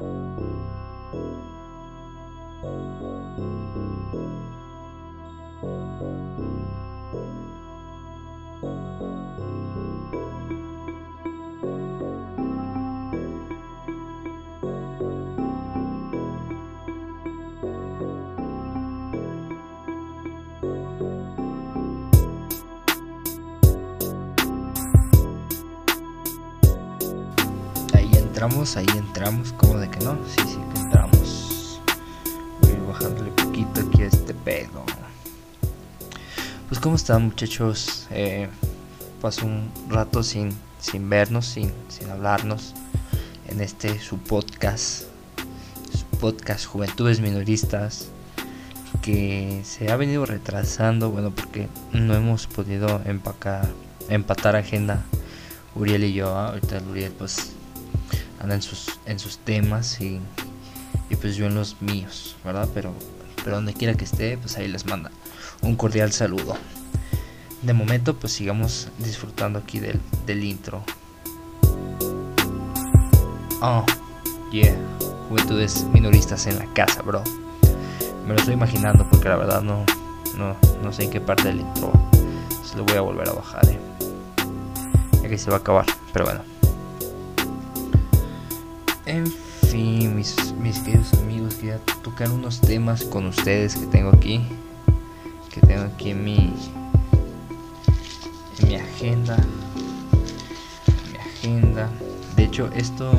Música entramos, ahí entramos, como de que no, sí, sí que entramos. Voy bajándole poquito aquí a este pedo. Pues cómo están muchachos, eh, pasó un rato sin, sin vernos, sin, sin hablarnos en este su podcast, su podcast Juventudes Minoristas, que se ha venido retrasando, bueno, porque no hemos podido empacar, empatar agenda Uriel y yo, ahorita Uriel pues anda en sus, en sus temas y, y pues yo en los míos, ¿verdad? Pero, pero donde quiera que esté, pues ahí les manda un cordial saludo. De momento, pues sigamos disfrutando aquí del, del intro. Oh, yeah, juventudes minoristas en la casa, bro. Me lo estoy imaginando porque la verdad no, no, no sé en qué parte del intro se lo voy a volver a bajar, eh. Ya que se va a acabar, pero bueno. En fin, mis, queridos amigos, quería tocar unos temas con ustedes que tengo aquí. Que tengo aquí en mi, en mi agenda. En mi agenda. De hecho, esto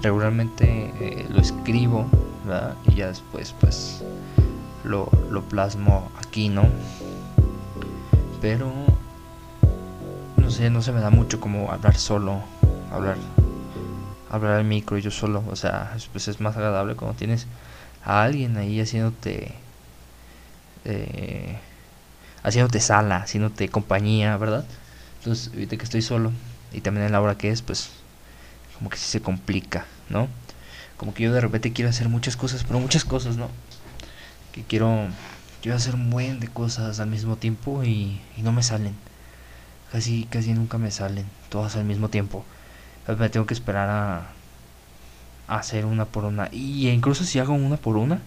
regularmente eh, lo escribo, ¿verdad? Y ya después, pues, lo, lo plasmo aquí, ¿no? Pero, no sé, no se me da mucho como hablar solo, hablar hablar al micro yo solo. O sea, pues es más agradable cuando tienes a alguien ahí haciéndote. Eh, haciéndote sala, haciéndote compañía, ¿verdad? Entonces, ahorita que estoy solo y también en la hora que es, pues como que sí se complica, ¿no? Como que yo de repente quiero hacer muchas cosas, pero muchas cosas, ¿no? Que quiero, quiero hacer un buen de cosas al mismo tiempo y, y no me salen. Casi, casi nunca me salen, todas al mismo tiempo me tengo que esperar a, hacer una por una. Y incluso si hago una por una,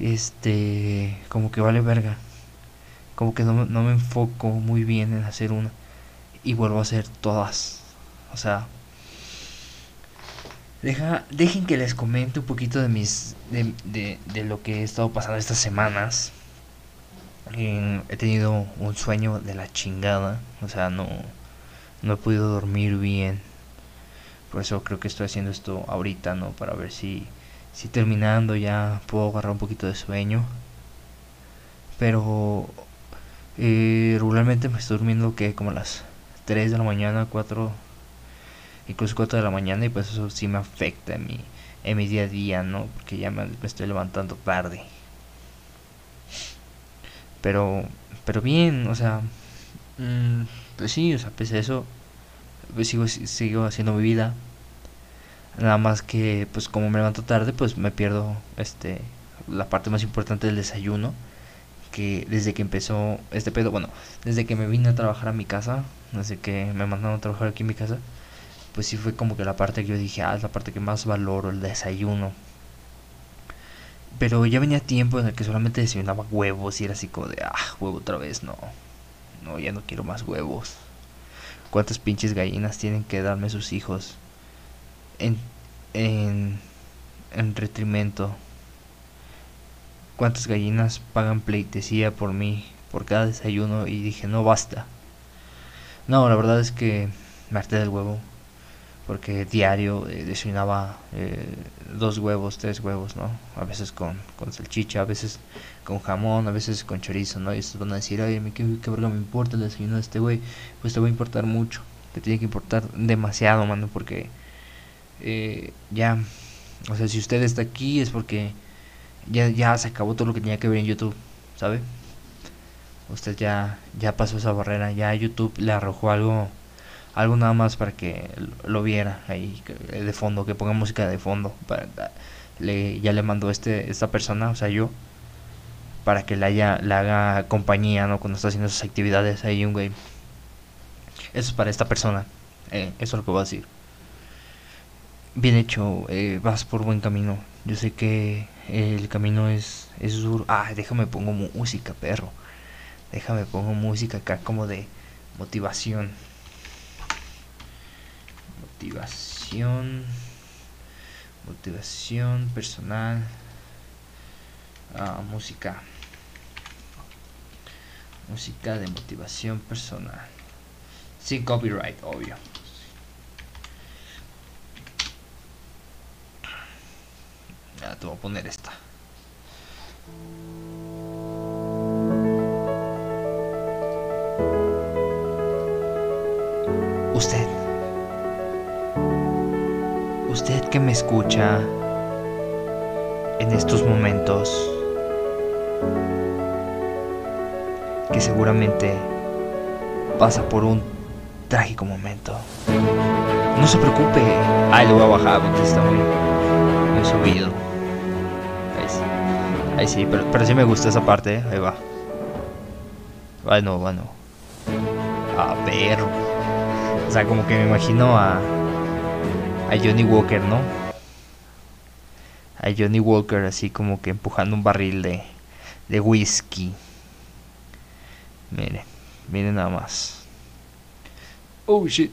este, como que vale verga. Como que no, no me enfoco muy bien en hacer una. Y vuelvo a hacer todas. O sea, dejen que les comente un poquito de mis de, de, de lo que he estado pasando estas semanas. he tenido un sueño de la chingada, o sea, no no he podido dormir bien. Por eso creo que estoy haciendo esto ahorita, ¿no? Para ver si, si terminando ya puedo agarrar un poquito de sueño. Pero eh, regularmente me estoy durmiendo que como a las 3 de la mañana, 4, incluso 4 de la mañana y pues eso sí me afecta en mi, en mi día a día, ¿no? Porque ya me, estoy levantando tarde. Pero, pero bien, o sea, mm, pues sí, o sea, pese a eso, pues sigo, sigo haciendo mi vida. Nada más que pues como me levanto tarde pues me pierdo este la parte más importante del desayuno. Que desde que empezó este pedo, bueno, desde que me vine a trabajar a mi casa, desde que me mandaron a trabajar aquí en mi casa, pues sí fue como que la parte que yo dije, ah, es la parte que más valoro, el desayuno. Pero ya venía tiempo en el que solamente desayunaba huevos y era así como de, ah, huevo otra vez, no. No, ya no quiero más huevos cuántas pinches gallinas tienen que darme sus hijos en, en, en retrimento. Cuántas gallinas pagan pleitesía por mí, por cada desayuno y dije, no basta. No, la verdad es que me harté del huevo porque diario eh, desayunaba eh, dos huevos, tres huevos, ¿no? A veces con, con salchicha, a veces con jamón, a veces con chorizo, ¿no? Y estos van a decir, ay, ¿qué, qué verga me importa el desayuno de este güey? Pues te va a importar mucho, te tiene que importar demasiado, mano, porque eh, ya, o sea, si usted está aquí es porque ya, ya se acabó todo lo que tenía que ver en YouTube, ¿sabe? Usted ya, ya pasó esa barrera, ya YouTube le arrojó algo algo nada más para que lo viera ahí de fondo, que ponga música de fondo. Para, le, ya le mandó este, esta persona, o sea, yo, para que le, haya, le haga compañía, ¿no? Cuando está haciendo sus actividades ahí un güey. Eso es para esta persona. Eh, eso es lo que voy a decir. bien hecho, eh, vas por buen camino. Yo sé que el camino es, es duro. Ah, déjame pongo música, perro. Déjame pongo música acá como de motivación. Motivación. Motivación personal. Ah, música. Música de motivación personal. Sin copyright, obvio. Ya te voy a poner esta. Usted. Usted que me escucha en estos momentos. Que seguramente pasa por un trágico momento. No se preocupe. Ay, lo voy a bajar porque está muy, muy subido. Ahí sí, Ahí sí pero, pero sí me gusta esa parte. ¿eh? Ahí va. Bueno, bueno. A ver. O sea, como que me imagino a. A Johnny Walker, ¿no? A Johnny Walker así como que empujando un barril de. De whisky. Miren. Miren nada más. Oh shit.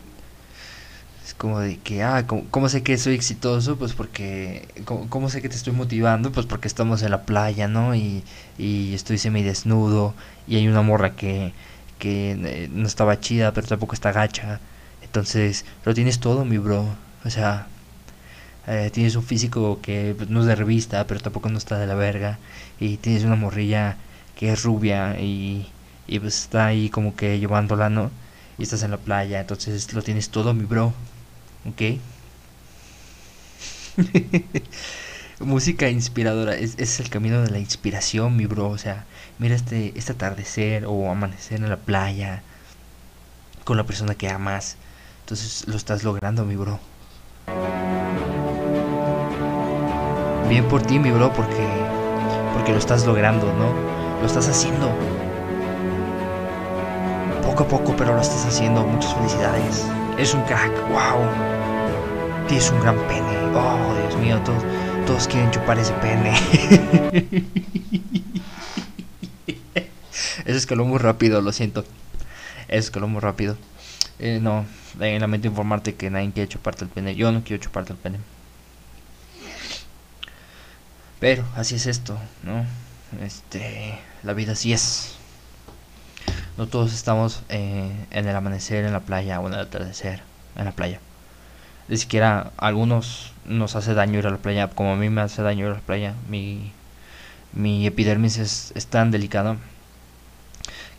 Es como de que, ah, ¿cómo, sé que soy exitoso? Pues porque, ¿cómo, sé que te estoy motivando? Pues porque estamos en la playa, ¿no? Y, y estoy semidesnudo y hay una morra que, que eh, no estaba chida, pero tampoco está gacha. Entonces, lo tienes todo, mi bro. O sea, eh, tienes un físico que pues, no es de revista, pero tampoco no está de la verga. Y tienes una morrilla que es rubia y, y pues está ahí como que llevándola, ¿no? y estás en la playa, entonces lo tienes todo, mi bro. ¿Ok? Música inspiradora, es, es, el camino de la inspiración, mi bro. O sea, mira este, este atardecer o amanecer en la playa con la persona que amas. Entonces lo estás logrando, mi bro. Bien por ti, mi bro, porque, porque lo estás logrando, ¿no? Lo estás haciendo poco a poco, pero lo estás haciendo. Muchas felicidades. Eres un crack. Wow. Tienes un gran pene. Oh, Dios mío, todos, quieren chupar ese pene. Eso escaló muy rápido, lo siento. Eso escaló muy rápido. Eh, no, en mente informarte que nadie quiere chuparte el pene. Yo no quiero chuparte el pene. Pero así es esto, ¿no? Este, la vida así es. No todos estamos eh, en el amanecer en la playa o en el atardecer en la playa. Ni siquiera a algunos nos hace daño ir a la playa, como a mí me hace daño ir a la playa. Mi, mi epidermis es, tan delicado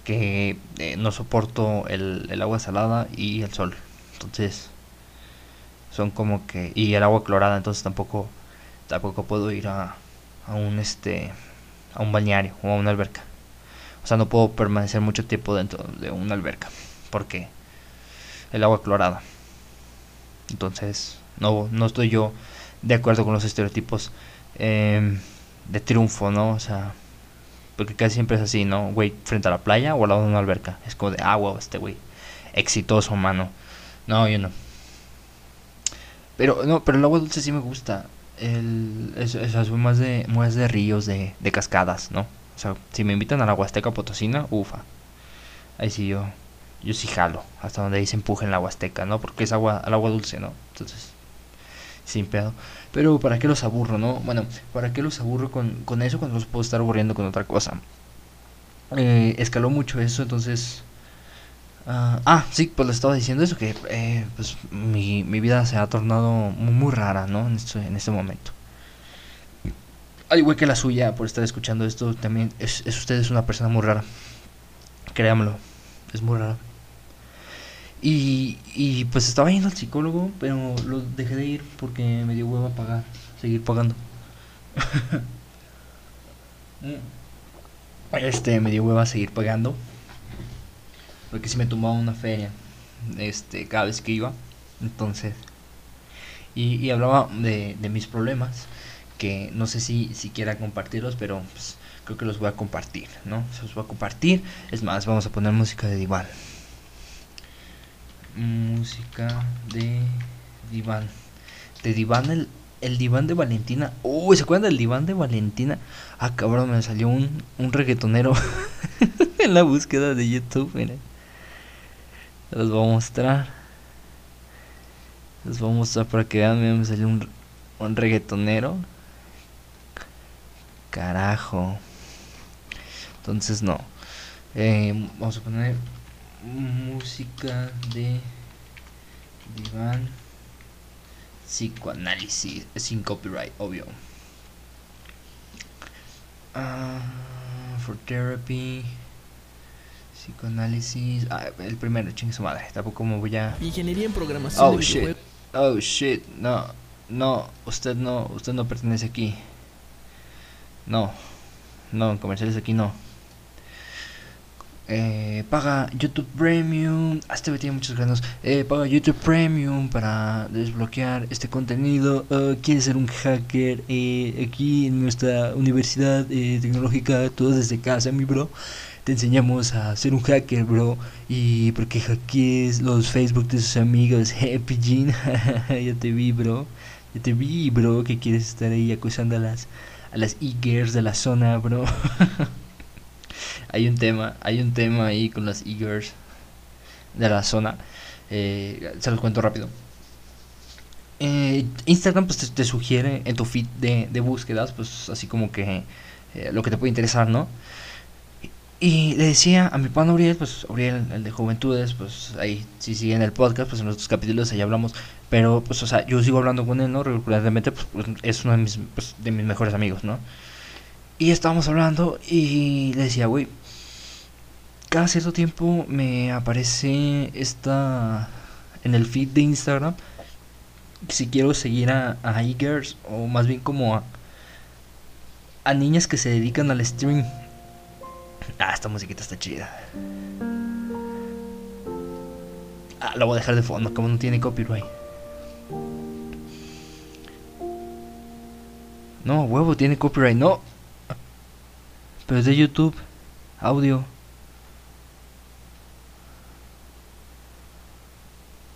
que eh, no soporto el, el, agua salada y el sol. Entonces, son como que. Y el agua clorada, entonces tampoco tampoco puedo ir a, a un este a un balneario o a una alberca. O sea, no puedo permanecer mucho tiempo dentro de una alberca. Porque el agua clorada. Entonces, no, no estoy yo de acuerdo con los estereotipos em, de triunfo, ¿no? O sea, porque casi siempre es así, ¿no? Güey, frente a la playa o al lado de una alberca. Es como de, agua este güey, exitoso, mano. No, yo no. Pero, no, pero el agua dulce sí me gusta. El, es, es, más de, más de ríos, de, de cascadas, ¿no? Sea, si me invitan a la Huasteca Potosina, ufa. Ahí sí yo, yo sí jalo, hasta donde se empuje en la Huasteca, ¿no? Porque es agua, al agua dulce, ¿no? Entonces, sin pedo. Pero ¿para qué los aburro, no? Bueno, ¿para qué los aburro con, con eso cuando los puedo estar aburriendo con otra cosa? Eh, escaló mucho eso, entonces... Uh, ah, sí, pues le estaba diciendo eso, que eh, pues mi, mi vida se ha tornado muy, muy rara, ¿no? En este, en este momento al igual que la suya, por estar escuchando esto, también es, usted es una persona muy rara. Créamelo, es muy rara. Y, y pues estaba yendo al psicólogo, pero lo dejé de ir porque me dio huevo a pagar, seguir pagando. este, me dio hueva a seguir pagando. Porque si me tomaba una feria, este, cada vez que iba. Entonces, y, y hablaba de, de mis problemas que no sé si, si quiera compartirlos, pero pues, creo que los voy a compartir, ¿no? Se los voy a compartir. Es más, vamos a poner música de diván. Música de diván. de diván el, el diván de Valentina. Uy, ¿se acuerdan del diván de Valentina? Ah, cabrón, me salió un, un reggaetonero en la búsqueda de YouTube, miren. Los voy a mostrar. Los voy a mostrar para que vean, miren, me salió un, un reggaetonero. Carajo. Entonces no. Eh, vamos a poner música de diván psicoanálisis sin copyright, obvio. Ah, for therapy, psicoanálisis. Ah, el primero, chingue su madre. Tampoco me voy a. Ingeniería en programación. Oh de shit. Oh shit. No, no. Usted no, usted no pertenece aquí. No, no. En comerciales aquí no. Eh, paga YouTube Premium. Ah, Este tiene muchos granos. Eh, paga YouTube Premium para desbloquear este contenido. Eh, ¿Quieres ser un hacker? Eh, aquí en nuestra universidad eh, tecnológica, todo desde casa, mi bro. Te enseñamos a ser un hacker, bro. Y porque hackees los Facebook de sus amigos. Eh, pillín. ya te vi, bro. Ya te vi, bro. Que quieres estar ahí acusando a las, e-girls de la zona, bro. hay un tema, hay un tema ahí con las e-girls de la zona. Eh, se los cuento rápido. Eh, Instagram pues te, sugiere en tu feed de, búsquedas, pues así como que eh, lo que te puede interesar, ¿no? Y le decía a mi pan Uriel, pues Uriel, el de Juventudes, pues ahí si siguen el podcast, pues en los otros capítulos ahí hablamos. Pero pues, o sea, yo sigo hablando con él, ¿no? Regularmente, pues, pues, es uno de mis, pues, de mis mejores amigos, ¿no? Y estábamos hablando y le decía, güey, cada cierto tiempo me aparece esta en el feed de Instagram si quiero seguir a, a e-girls o más bien como a, a niñas que se dedican al stream. Ah, esta musiquita está chida. Ah, la voy a dejar de fondo, como no tiene copyright. No, huevo, tiene copyright, no. Pero es de YouTube, audio.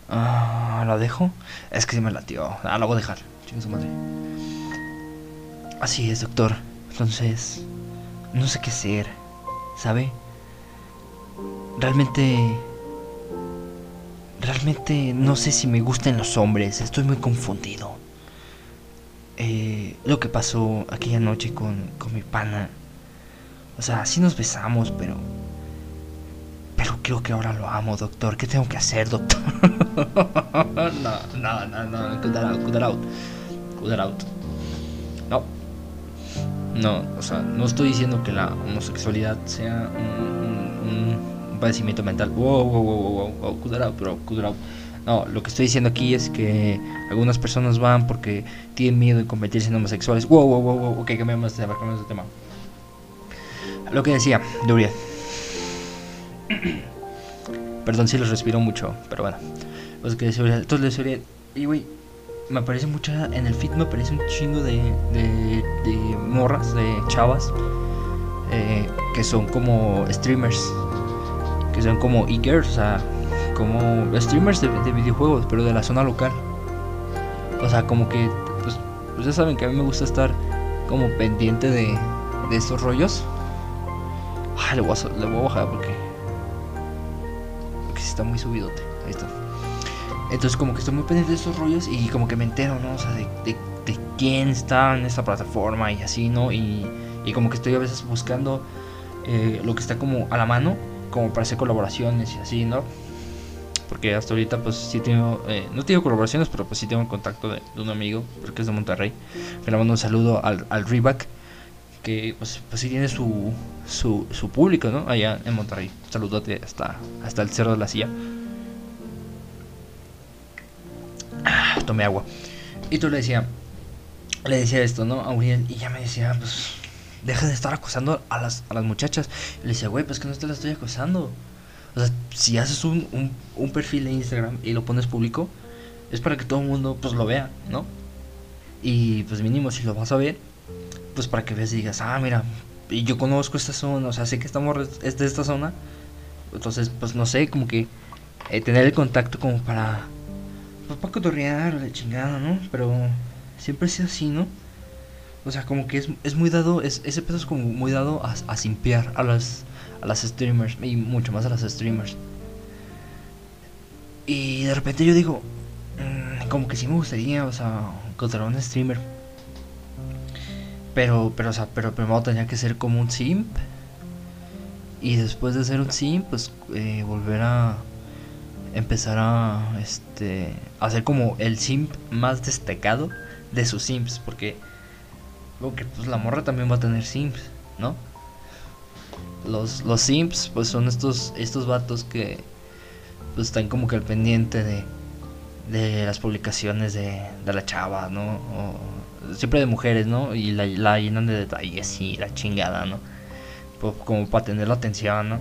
Ah, ¿la dejo? Es que sí me latió. Ah, la voy a dejar. Su madre. Así es, doctor. Entonces, no sé qué hacer. ¿Sabe? Realmente... Realmente no sé si me gustan los hombres. Estoy muy confundido. Eh, lo que pasó aquella noche con, con mi pana. O sea, sí nos besamos, pero... Pero creo que ahora lo amo, doctor. ¿Qué tengo que hacer, doctor? no, no, no, no. Cut out, cut out. Cut out. No. No, o sea, no estoy diciendo que la homosexualidad sea un, padecimiento mental. Wow, wow, wow, wow, wow. Cut out, bro. Cut out. No, lo que estoy diciendo aquí es que algunas personas van porque tienen miedo de convertirse en homosexuales. Wow, wow, wow, wow. Ok, cambiamos de tema. Lo que decía, de Uriel. Perdón si los respiro mucho, pero bueno. Pues que. Entonces le decía Uriel, y me aparece mucha. En el feed me aparece un chingo de, de, de morras, de chavas, eh, que son como streamers, que son como e-girls, o sea, como streamers de, de videojuegos, pero de la zona local. O sea, como que, pues, pues ya saben que a mí me gusta estar como pendiente de, de estos rollos. Ay, le voy a, le voy a bajar porque. Porque sí está muy subidote. Ahí está. Entonces, como que estoy muy pendiente de estos rollos y como que me entero, ¿no? O sea, de, de, de quién está en esta plataforma y así, ¿no? Y, y como que estoy a veces buscando eh, lo que está como a la mano, como para hacer colaboraciones y así, ¿no? Porque hasta ahorita, pues sí tengo, eh, no tengo colaboraciones, pero pues sí tengo el contacto de, un amigo, porque es de Monterrey. Que le mando un saludo al, al Reback, que pues, pues sí tiene su, su, su público, ¿no? Allá en Monterrey. Saludote hasta, hasta el cerro de la silla. Ah, tomé agua. Y tú le decía, le decía esto, ¿no? A Uriel, y ya me decía, pues, deja de estar acosando a las, a las muchachas. Y le decía, güey, pues que no te las estoy acosando. O sea, si haces un, un, perfil de Instagram y lo pones público, es para que todo el mundo, pues, lo vea, ¿no? Y, pues, mínimo, si lo vas a ver, pues, para que veas y digas, ah, mira, yo conozco esta zona, o sea, sé que estamos es de esta zona. Entonces, pues, no sé, como que eh, tener el contacto como para pues para cotorrear, la chingada, ¿no? Pero siempre es así, ¿no? O sea, como que es, es muy dado, es, ese pedo es como muy dado a, a simpiar a las, a las streamers y mucho más a las streamers. Y de repente yo digo, mmm, como que sí me gustaría, o sea, encontrar un streamer. Pero, pero, o sea, pero primero tenía que ser como un simp. Y después de ser un simp, pues eh, volver a empezar a este hacer como el simp más destacado de sus simps porque porque pues la morra también va a tener simps no los los simps pues son estos estos vatos que pues están como que al pendiente de de las publicaciones de, de la chava no siempre de mujeres no y la, la llenan de detalles y la chingada no pues, como para tener la atención no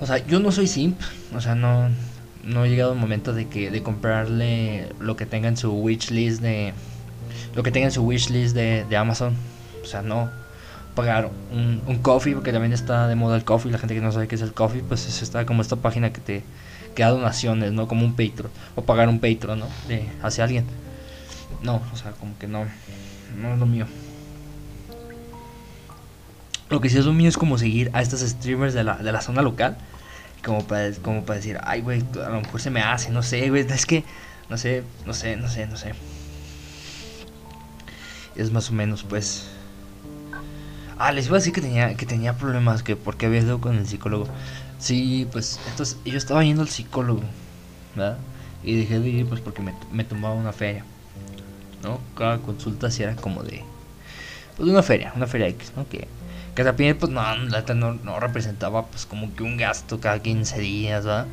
o sea, yo no soy simp, o sea, no, no he llegado el momento de que de comprarle lo que tenga en su wishlist de lo que tenga en su wishlist de, de Amazon. O sea, no pagar un, coffee, porque también está de moda el coffee, la gente que no sabe qué es el coffee, pues es está como esta página que te que da donaciones, ¿no? Como un Patreon, o pagar un Patreon, ¿no? De, hacia alguien. No, o sea, como que no, no es lo mío. Lo que sí es lo mío es como seguir a estos streamers de la, de la zona local. Como para, como para decir, ay, güey, a lo mejor se me hace, no sé, güey. Es que, no sé, no sé, no sé, no sé. Es más o menos, pues. Ah, les iba a decir que tenía, que tenía problemas, que porque había ido con el psicólogo. Sí, pues, entonces yo estaba yendo al psicólogo, ¿verdad? Y dejé de ir, pues, porque me, me tomaba una feria, ¿no? Cada consulta sí era como de. Pues una feria, una feria X, ¿no? Que que también pues no, no, no representaba pues como que un gasto cada 15 días, ¿verdad?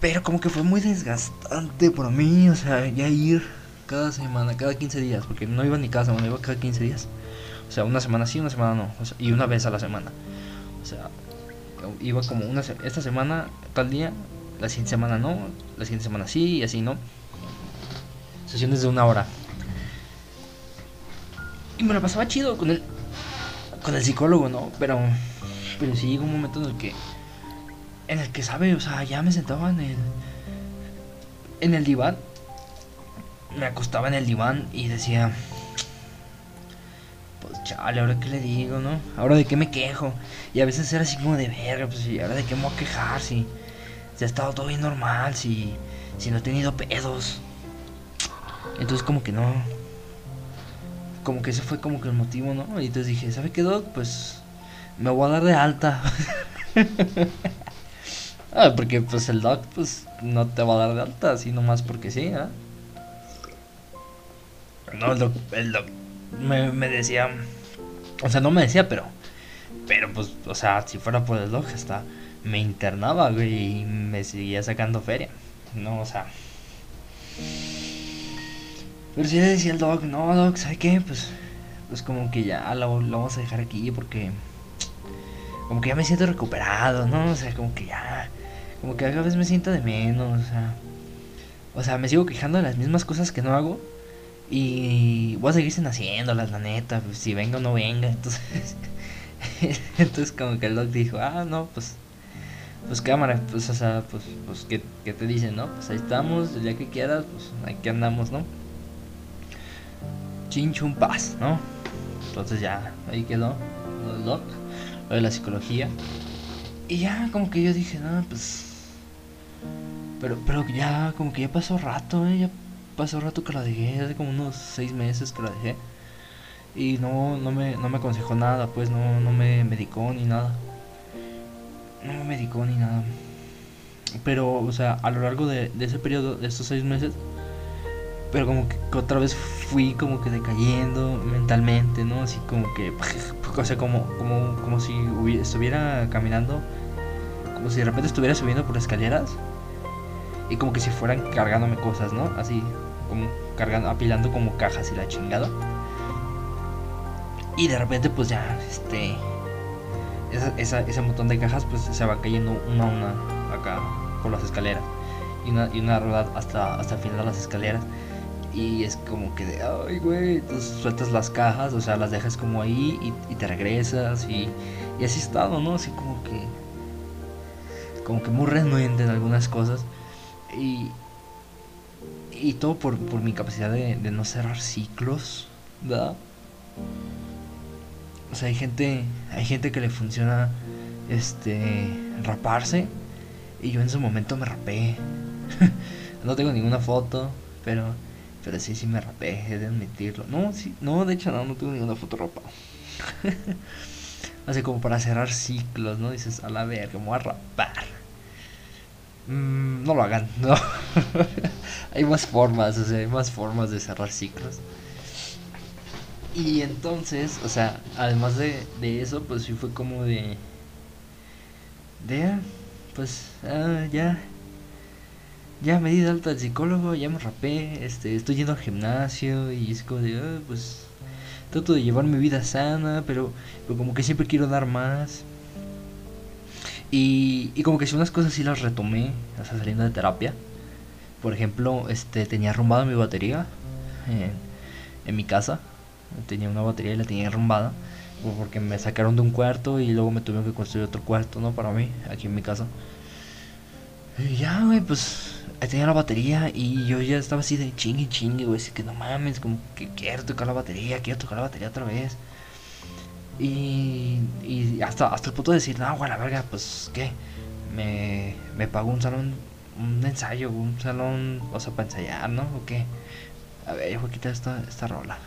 Pero como que fue muy desgastante para mí, o sea, ya ir cada semana, cada 15 días, porque no iba ni cada semana, iba cada 15 días. O sea, una semana sí, una semana no, y una vez a la semana. O sea, iba como una esta semana tal día, la siguiente semana no, la siguiente semana sí y así, ¿no? Sesiones de una hora. Y me lo pasaba chido con él con el psicólogo, ¿no? Pero, pero sí llegó un momento en el que, en el que, ¿sabe? O sea, ya me sentaba en el, en el diván, me acostaba en el diván y decía, pues chale, ahora qué le digo, ¿no? Ahora de qué me quejo. Y a veces era así como de verga, pues y ahora de qué me voy a quejar, si, si ha estado todo bien normal, si, si no he tenido pedos. Entonces como que no, como que ese fue como que el motivo, ¿no? Y entonces dije, ¿sabe qué, Doc? Pues me voy a dar de alta. ah, porque pues el Doc pues no te va a dar de alta, así nomás porque sí, ¿eh? No, el Doc, el doc me, decía, o sea, no me decía, pero, pero pues, o sea, si fuera por el Doc, hasta me internaba, güey, y me seguía sacando feria. No, o sea... Pero si le decía el Doc, no, Doc, ¿sabe qué? Pues, pues como que ya lo, lo, vamos a dejar aquí porque... Como que ya me siento recuperado, ¿no? O sea, como que ya... Como que cada vez me siento de menos, o sea... O sea, me sigo quejando de las mismas cosas que no hago. Y voy a seguir sin haciéndolas, la neta. Pues, si venga o no venga. Entonces... entonces como que el Doc dijo, ah, no, pues... Pues cámara, pues, o sea, pues, pues ¿qué, ¿qué te dicen, no? Pues ahí estamos, el día que quieras, pues aquí andamos, ¿no? Chinchun Paz, ¿no? Entonces ya, ahí quedó lo del doc, lo de la psicología. Y ya como que yo dije, no, pues... Pero, pero ya, como que ya pasó rato, ¿eh? Ya pasó rato que la dejé, hace como unos seis meses que la dejé. Y no, no, me, no me aconsejó nada, pues no, no me medicó ni nada. No me medicó ni nada. Pero, o sea, a lo largo de, ese periodo, de estos seis meses, pero como que otra vez fui como que decayendo mentalmente, ¿no? Así como que, o sea, como, como, como si estuviera caminando, como si de repente estuviera subiendo por escaleras y como que si fueran cargándome cosas, ¿no? Así, como cargando, apilando como cajas y la chingada. Y de repente pues ya, este, esa, esa, ese montón de cajas pues se va cayendo una a una acá por las escaleras. Y una, y una rueda hasta, hasta el final de las escaleras. Y es como que de, ay, güey, entonces sueltas las cajas, o sea, las dejas como ahí y, te regresas y, y así estado, ¿no? Así como que, como que muy renuente en algunas cosas. Y, Y todo por, por mi capacidad de, de no cerrar ciclos, ¿verdad? O sea, hay gente, hay gente que le funciona este raparse y yo en su momento me rapé. no tengo ninguna foto, pero pero sí sí me rapé, he de admitirlo. No, sí, no, de hecho no, no tengo ninguna foto rapado. Así como para cerrar ciclos, ¿no? Dices, a la verga, me voy a rapar. Mm, no lo hagan, no. hay más formas, o sea, hay más formas de cerrar ciclos. Y entonces, o sea, además de, de eso, pues sí fue como de... De, ah, pues, ah, ya. Ya me di de alta al psicólogo, ya me rapé, este, estoy yendo al gimnasio y es como de, ah, pues, trato de llevar mi vida sana, pero, pero como que siempre quiero dar más. Y, y como que si unas cosas sí las retomé, sea, saliendo de terapia. Por ejemplo, este, tenía arrumbada mi batería en, en mi casa tenía una batería y la tenía arrumbada porque me sacaron de un cuarto y luego me tuvieron que construir otro cuarto, ¿no? Para mí, aquí en mi casa. Y ya, güey, pues tenía la batería y yo ya estaba así de chingue chingue, güey, así que no mames, como que quiero tocar la batería, quiero tocar la batería otra vez. Y, hasta, hasta el punto de decir, no, güey, la verga, pues, ¿qué? Me, me pago un salón, un ensayo, un salón, o sea, para ensayar, ¿no? ¿O qué? A ver, voy a quitar esta, esta rola.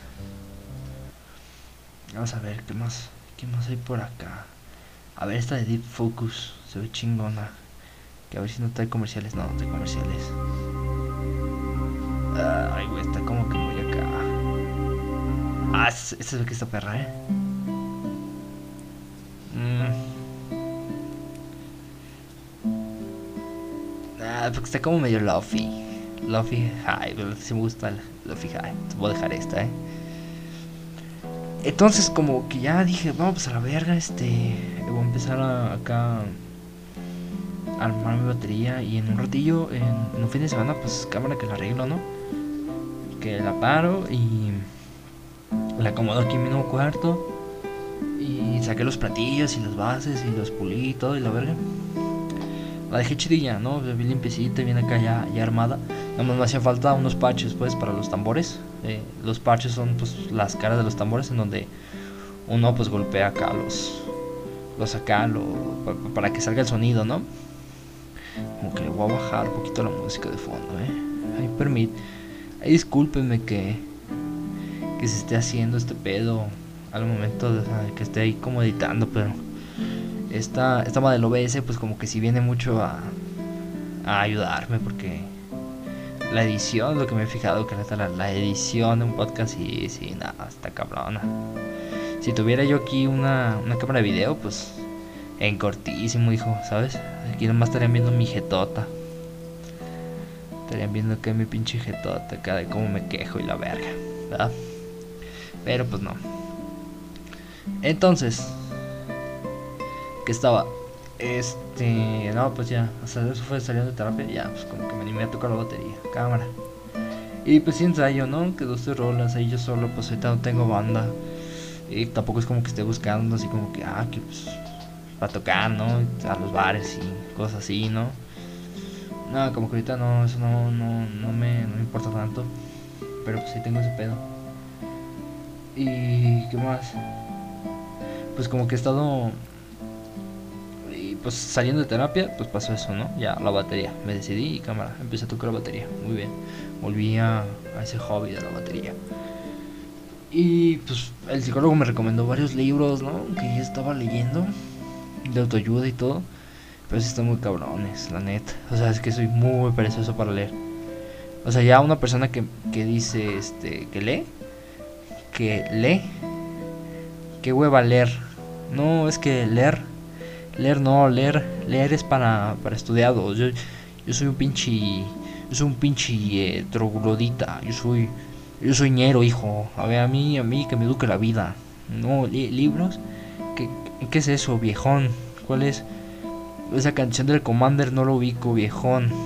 Vamos a ver, ¿qué más? ¿Qué más hay por acá? A ver, esta de Deep Focus. Se ve chingona. Que a ver si no trae comerciales. No, no trae comerciales. Ay, güey, está como que muy acá. Ah, esta es lo que esta perra, eh. Ah, porque está como medio lofi. Lofi high. Si me gusta el lofi high. Voy a dejar esta, eh. Entonces como que ya dije, vamos a la verga, este, voy a empezar a, acá a armar mi batería y en un ratillo, en, un fin de semana, pues cámara que la arreglo, ¿no? Que la paro y la acomodo aquí en mi nuevo cuarto y saqué los platillos y las bases y los pulí y todo y la verga. La dejé chidilla, ¿no? Bien limpiecita, bien acá ya, ya armada. Nada más me hacía falta unos parches pues para los tambores. Eh, los parches son pues las caras de los tambores en donde uno pues golpea acá los los acá lo, para, que salga el sonido, ¿no? Como le voy a bajar un poquito la música de fondo, ¿eh? Ay, permit. Ay, discúlpenme que que se esté haciendo este pedo al momento que esté ahí como editando, pero esta esta madre del OBS pues como que si viene mucho a ayudarme porque la edición, lo que me he fijado que la, la edición de un podcast, sí, sí, nada, está cabrona. Si tuviera yo aquí una, una cámara de video, pues en cortísimo, hijo, ¿sabes? Aquí nomás estarían viendo mi jetota. Estarían viendo que mi pinche jetota, acá de cómo me quejo y la verga, ¿verdad? Pero pues no. Entonces, que estaba este, no, pues ya, o sea, eso fue saliendo de terapia, ya, pues como que me animé a tocar la batería, cámara. Y pues sí ensayo, ¿no? Que dos tres rolas, ahí yo solo, pues ahorita no tengo banda. Y tampoco es como que esté buscando así como que, ah, que pues, para tocar, ¿no? A los bares y cosas así, ¿no? No, como que ahorita no, eso no, no, no, me, no me importa tanto. Pero pues sí tengo ese pedo. Y, ¿qué más? Pues como que he estado pues saliendo de terapia, pues pasó eso, ¿no? Ya la batería, me decidí y cámara, empecé a tocar la batería, muy bien. Volví a, ese hobby de la batería. Y pues el psicólogo me recomendó varios libros, ¿no? Que yo estaba leyendo, de autoayuda y todo. Pero sí están muy cabrones, la neta. O sea, es que soy muy perezoso para leer. O sea, ya una persona que, que dice, este, que lee, que lee, que hueva leer. No, es que leer Leer no, leer, leer es para, para estudiados. Yo, yo soy un pinche, yo soy un pinche eh, troglodita. Yo soy, yo soy ñero, hijo. A ver, a mí, a mí que me eduque la vida. No, libros. ¿Qué, ¿Qué es eso, viejón? ¿Cuál es? Esa canción del Commander no lo ubico, viejón.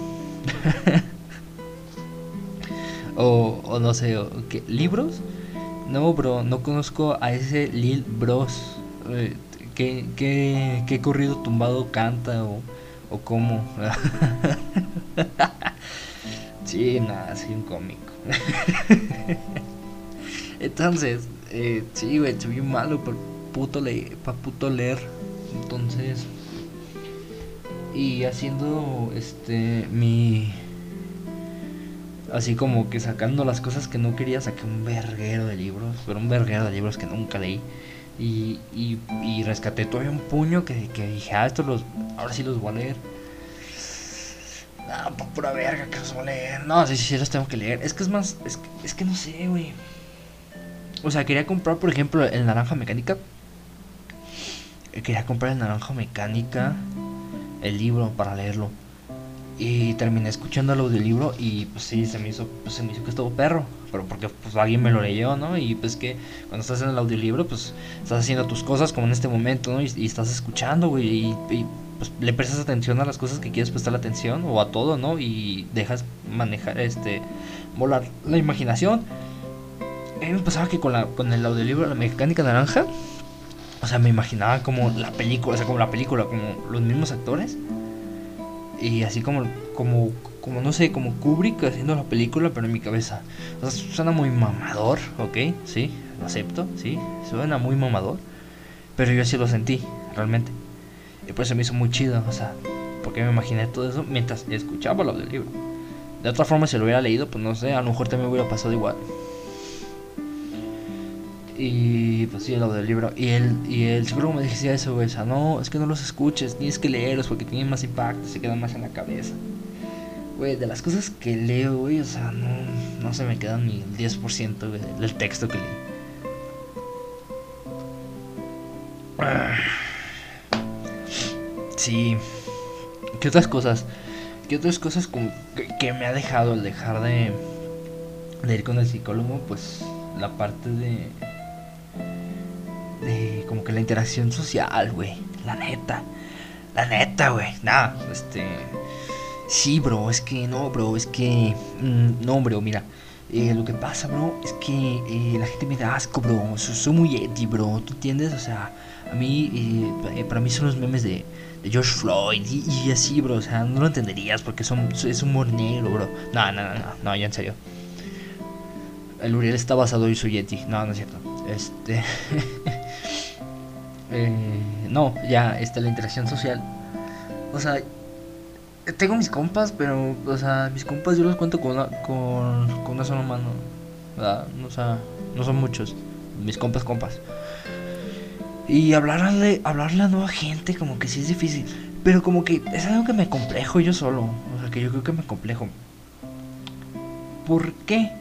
o, o no sé, ¿qué? ¿libros? No, bro, no conozco a ese Lil Bros. Eh, ¿Qué, qué, corrido tumbado canta o, o cómo? Sí, nada, soy un cómico. Entonces, eh, sí, güey, soy un malo para puto, le pa puto leer. Entonces, y haciendo este mi así como que sacando las cosas que no quería saqué un verguero de libros pero un verguero de libros que nunca leí y, y, rescaté todavía un puño que, que dije ah estos los ahora sí los voy a leer no, por pura verga que los voy a leer. No sí sí los tengo que leer. Es que es más es que, es que no sé güey. O sea quería comprar por ejemplo el naranja mecánica. Quería comprar el naranja mecánica el libro para leerlo. Y terminé escuchando el audiolibro y pues sí, se me hizo, pues se me hizo que estuvo perro. Pero porque pues alguien me lo leyó, ¿no? Y pues que cuando estás en el audiolibro, pues estás haciendo tus cosas como en este momento, ¿no? Y, estás escuchando, güey. Y, pues le prestas atención a las cosas que quieres prestar atención o a todo, ¿no? Y dejas manejar, este, volar la imaginación. A mí me pasaba que con, la, con el audiolibro La Mecánica Naranja, o sea, me imaginaba como la película, o sea, como la película, como los mismos actores. Y así como, como, como no sé, como Kubrick haciendo la película, pero en mi cabeza. O sea, suena muy mamador, ¿ok? Sí, lo acepto, sí, suena muy mamador. Pero yo así lo sentí, realmente. Y pues se me hizo muy chido, o sea, porque me imaginé todo eso mientras escuchaba lo del libro. De otra forma, si lo hubiera leído, pues no sé, a lo mejor también me hubiera pasado igual. Y pues sí, lo del libro. Y él, y él seguro me decía eso, güey. O sea, no, es que no los escuches, tienes que leerlos porque tienen más impacto, se quedan más en la cabeza. Güey, de las cosas que leo, güey, o sea, no, no se me quedan ni el 10% del texto que leí. Sí. ¿Qué otras cosas? ¿Qué otras cosas como que, me ha dejado el dejar de, de ir con el psicólogo? Pues la parte de de como que la interacción social, güey. La neta. La neta, güey. Nada, este. Sí, bro, es que no, bro, es que. Mm, no, bro, mira. Eh, lo que pasa, bro, es que eh, la gente me da asco, bro. Soy, muy eti, bro. ¿Tú entiendes? O sea, a mí, eh, para mí son los memes de, George Floyd y, así, bro. O sea, no lo entenderías porque son, es humor negro, bro. No, no, no, no, no, ya en serio. El Uriel está basado en su Yeti. No, no es cierto. Este. Eh, no, ya, este, la interacción social. O sea, tengo mis compas, pero, o sea, mis compas yo los cuento con una, con, una sola mano. O sea, no son muchos. Mis compas, compas. Y hablarle, hablarle a nueva gente, como que sí es difícil. Pero como que es algo que me complejo yo solo. O sea, que yo creo que me complejo. ¿Por qué?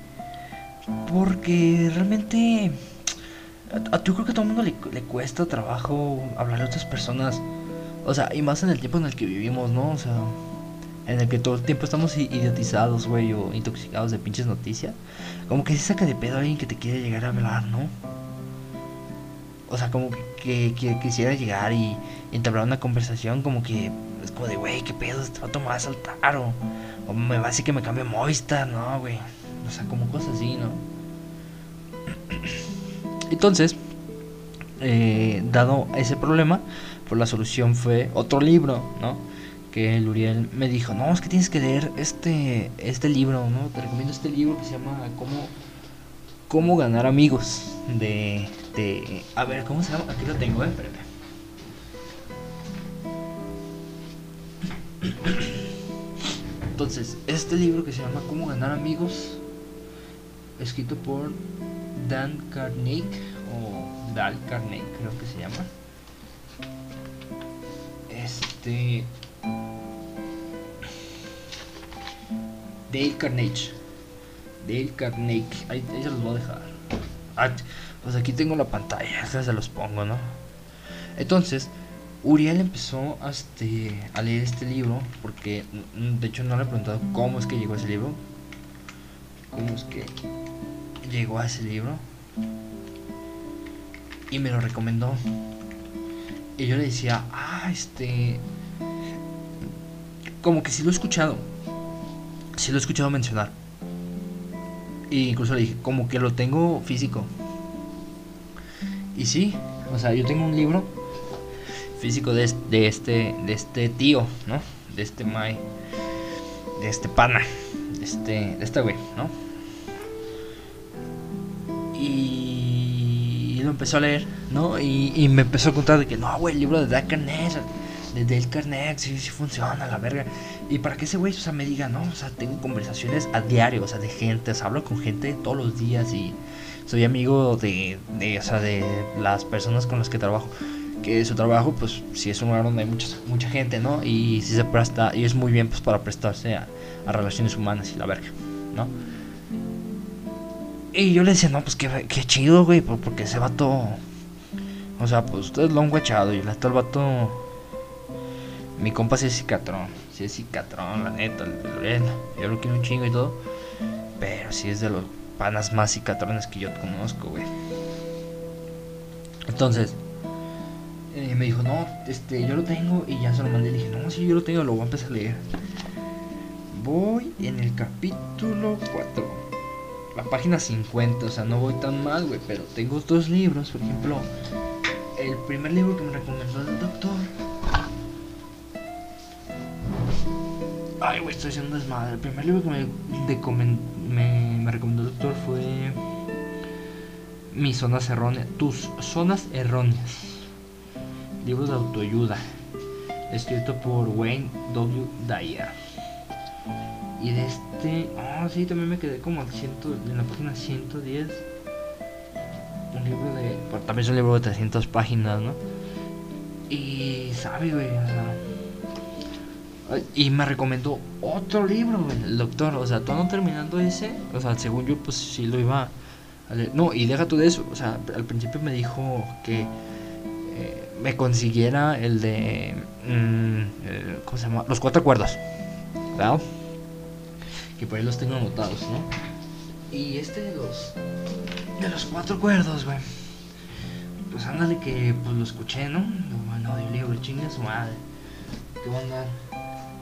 Porque realmente yo creo que a todo el mundo le, le, cuesta trabajo hablar a otras personas. O sea, y más en el tiempo en el que vivimos, ¿no? O sea, en el que todo el tiempo estamos idiotizados, güey, o intoxicados de pinches noticias. Como que se saca de pedo a alguien que te quiere llegar a hablar, ¿no? O sea, como que, que, quisiera llegar y, entablar una conversación, como que es como de, güey, ¿qué pedo? ¿Te va a tomar a saltar? O, o me va a decir que me cambie Movistar, ¿no, güey? O sea, como cosas así, ¿no? Entonces, eh, dado ese problema, pues la solución fue otro libro, ¿no? Que el Uriel me dijo, no, es que tienes que leer este, este libro, ¿no? Te recomiendo este libro que se llama Cómo, cómo ganar amigos. De, de... A ver, ¿cómo se llama? Aquí lo tengo, ¿eh? Espérate. Entonces, este libro que se llama Cómo ganar amigos, escrito por Dan Carnegie o Dal Carnegie creo que se llama. Este Dale Carnegie. Dale Carnegie. Ahí, ahí, se los voy a dejar. Ah, pues aquí tengo la pantalla. Ya se los pongo, ¿no? Entonces, Uriel empezó a, este, a leer este libro. Porque, de hecho, no le he preguntado cómo es que llegó a ese libro. ¿Cómo es que llegó a ese libro y me lo recomendó. Y yo le decía, ah, este. Como que sí lo he escuchado. Sí lo he escuchado mencionar. E incluso le dije, como que lo tengo físico. Y sí, o sea, yo tengo un libro físico de, de este de este tío, ¿no? De este Mai. De este pana. este, de este güey, ¿no? Y lo empezó a leer, ¿no? Y, y me empezó a contar de que, no, güey, el libro de Dale Carnegie, de Dale Carnegie, sí, sí funciona, la verga. Y para que ese güey, o sea, me diga, no, o sea, tengo conversaciones a diario, o sea, de gente, hablo con gente todos los días y soy amigo de, o sea, de las personas con las que trabajo que su trabajo, pues, si es un lugar donde hay mucha, mucha gente, ¿no? Y si se presta, y es muy bien, pues, para prestarse a, a relaciones humanas y la verga, ¿no? Y yo le decía, no, pues, qué, qué chido, güey, porque ese vato, o sea, pues, ustedes lo han guachado y el vato, mi compa sí es cicatrón, sí es cicatrón, la neta, el, yo lo quiero un chingo y todo, pero sí es de los panas más cicatrones que yo conozco, güey. Entonces, eh, me dijo, no, este, yo lo tengo y ya se lo mandé. Le dije, no, sí, yo lo tengo, lo voy a empezar a leer. Voy en el capítulo 4, la página 50, o sea, no voy tan mal, güey, pero tengo dos libros, por ejemplo, el primer libro que me recomendó el doctor. Ay, güey, estoy haciendo desmadre. El primer libro que me, me, me recomendó el doctor fue Mis zonas erróneas, tus zonas erróneas libro de autoayuda, escrito por Wayne W. Dyer. Y de este, ah, sí, también me quedé como ciento, en la página 110. Un libro de, también es un libro de 300 páginas, ¿no? Y, ¿sabe, güey? Y me recomendó otro libro, el doctor. O sea, todo no terminando ese, o sea, según yo, pues sí lo iba a leer. No, y deja tú de eso. O sea, al principio me dijo que me consiguiera el de. Mm, ¿Cómo se llama? Los cuatro acuerdos. ¿Verdad? Que por ahí los tengo anotados, ¿no? Y este de los. De los cuatro acuerdos, güey. Pues ándale que pues lo escuché, ¿no? Bueno, de un libro, chingue su madre. ¿Qué voy a andar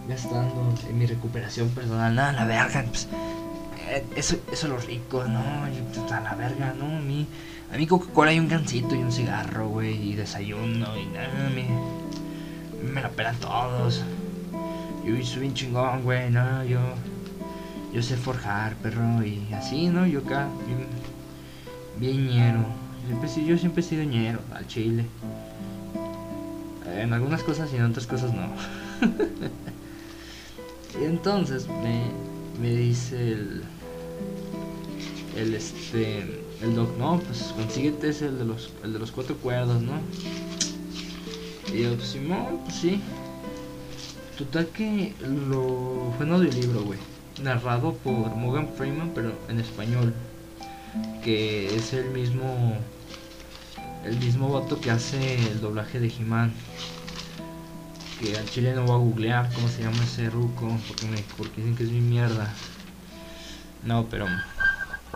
gastando en mi recuperación personal? Nada, la verga. Pues, eh, eso, eso es lo rico, ¿no? Y, pues, a la verga, ¿no? A mí a mí Coca-Cola hay un gancito y un cigarro, güey, y desayuno, y nada, me, me la pelan todos. Yo soy bien chingón, güey, no, yo, yo sé forjar, perro, y así, ¿no? Yo acá, bien, ñero. Siempre, yo siempre he sido ñero, al chile. En algunas cosas y en otras cosas no. y entonces me, me dice el, el este el doc, no, pues consíguete ese, el de los, el de los cuatro cuerdos, ¿no? Y yo, pues Simón, pues sí. Total que lo fue un libro güey. Narrado por Morgan Freeman, pero en español. Que es el mismo. El mismo vato que hace el doblaje de He-Man. Que al chile no voy a googlear cómo se llama ese ruco. Porque, me, porque dicen que es mi mierda. No, pero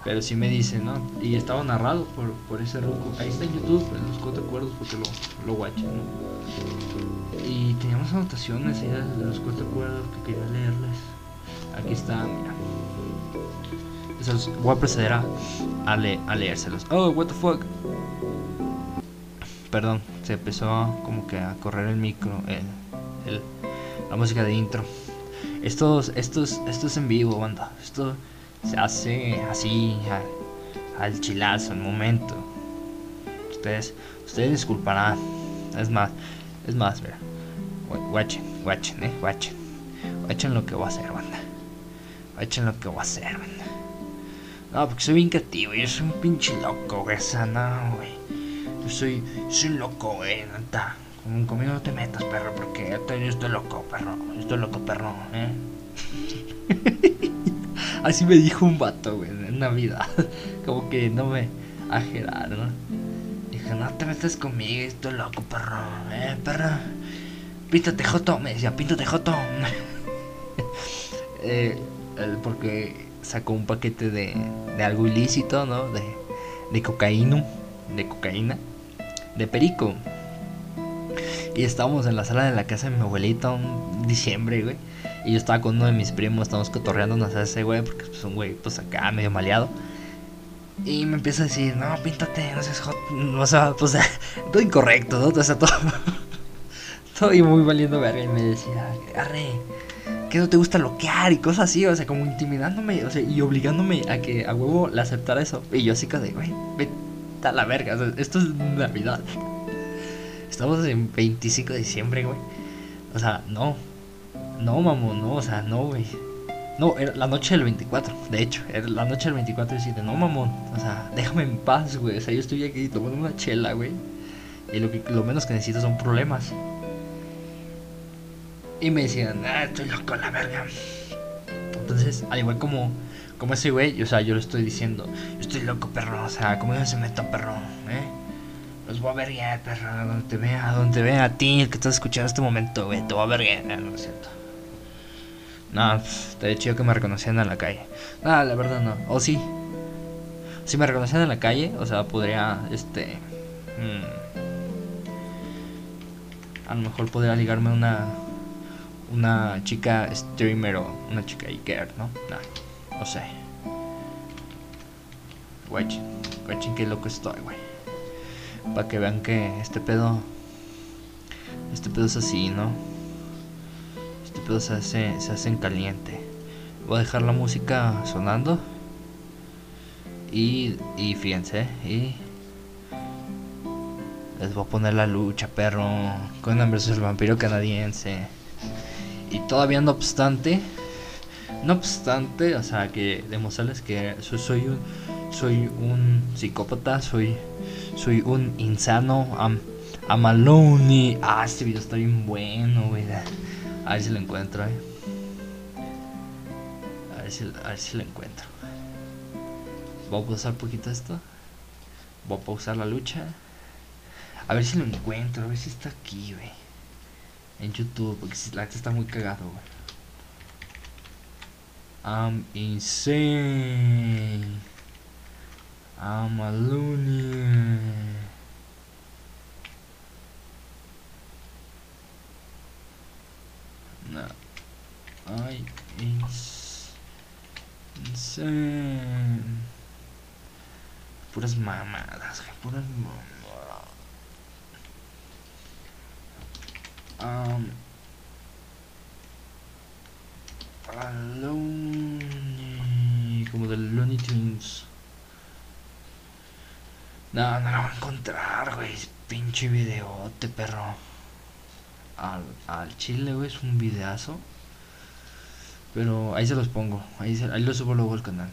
pero sí me dice, ¿no? Y estaba narrado por, por ese ruco. Ahí está en YouTube, en los cuatro acuerdos, porque lo, lo guaché, ¿no? Y teníamos anotaciones ahí de los cuatro acuerdos que quería leerles. Aquí está, mira. Voy a proceder a, a, leérselos. Oh, what the fuck. Perdón, se empezó como que a correr el micro, el, la música de intro. Esto, esto, esto es en vivo, banda. Esto se hace así al chilazo, el momento. Ustedes, ustedes disculparán. Es más, es más, mira. Guachen, guachen, eh, guachen. Guachen lo que voy a hacer, banda. Guachen lo que voy a hacer, banda. No, porque soy bien creativo, yo soy un pinche loco, güey. no, güey. Yo soy, soy un loco, güey, neta. Conmigo no te metas, perro, porque yo estoy loco, perro. Estoy loco, perro, eh. Así me dijo un vato, güey, en Navidad. Como que no me ajerar, ¿no? Dije, no te metas conmigo, estoy loco, perro. Eh, perro. Píntate joto, me decía, píntate joto. eh, porque sacó un paquete de, de algo ilícito, ¿no? De, de cocaína, de cocaína, de perico. Y estábamos en la sala de la casa de mi abuelita un diciembre, güey. Y yo estaba con uno de mis primos, estamos cotorreándonos a ese güey, porque es un güey, pues acá medio maleado. Y me empieza a decir, no, píntate, no seas hot. O sea, pues todo incorrecto, ¿no? O sea, todo. todo y muy valiendo verga. Y me decía, arre, qué no te gusta loquear y cosas así, o sea, como intimidándome, o sea, y obligándome a que a huevo le aceptara eso. Y yo así como de, güey, vete a la verga, o sea, esto es Navidad. Estamos en 25 de diciembre, güey. O sea, no. No, mamón, no, o sea, no, güey. No, era la noche del 24, de hecho, era la noche del 24 y de no, mamón, o sea, déjame en paz, güey. O sea, yo estoy aquí tomando una chela, güey. Y lo, menos que necesito son problemas. Y me decían, ah, estoy loco, la verga. Entonces, al igual como, como ese güey, o sea, yo lo estoy diciendo, yo estoy loco, perro, o sea, como yo se meto, perro, ¿eh? Los voy a ver ya, perro, donde te vea, donde vea a ti, el que estás escuchando este momento, güey, te voy a ver ya, no, no es cierto. No, hecho yo que me reconocían en la calle. No, la verdad no. O sí. Si me reconocían en la calle, o sea, podría, este... Mmm, a lo mejor podría ligarme a una una chica streamer o una chica Iker, ¿no? No, no sé. Güey, güey, qué loco estoy, güey. Para que vean que este pedo. Este pedo es así, ¿no? Este pedo se hace, se hace en caliente. Voy a dejar la música sonando. Y, y fíjense, y les voy a poner la lucha, perro. Con vs el vampiro canadiense. Y todavía no obstante, no obstante, o sea, que demostrarles que soy, un soy un psicópata, soy soy un insano, am, amaloni. Ah, este video está bien bueno, güey. A ver si lo encuentro, eh. A ver si, a ver si lo encuentro. Voy a pausar un poquito esto. Voy a pausar la lucha. A ver si lo encuentro, a ver si está aquí, güey en YouTube, porque la está muy cagado, I'm insane. I'm a loony. No. I insane. Puras mamadas, puras mamadas. Um, como del Looney Tunes. No, no lo voy a encontrar, güey. Pinche videote, perro. Al, al chile, güey, es un videazo. Pero ahí se los pongo. Ahí, se, ahí lo subo luego al canal.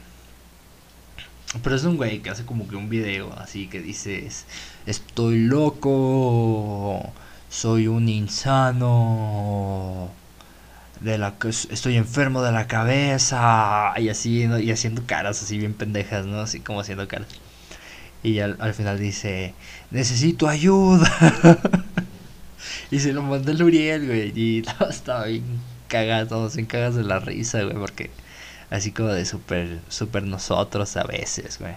Pero es un güey que hace como que un video así que dices: Estoy loco soy un insano de la estoy enfermo de la cabeza y así y haciendo caras así bien pendejas no así como haciendo caras y al, al final dice necesito ayuda y se lo mandó el Uriel güey y estaba bien cagado todos en cagas de la risa güey porque así como de super super nosotros a veces güey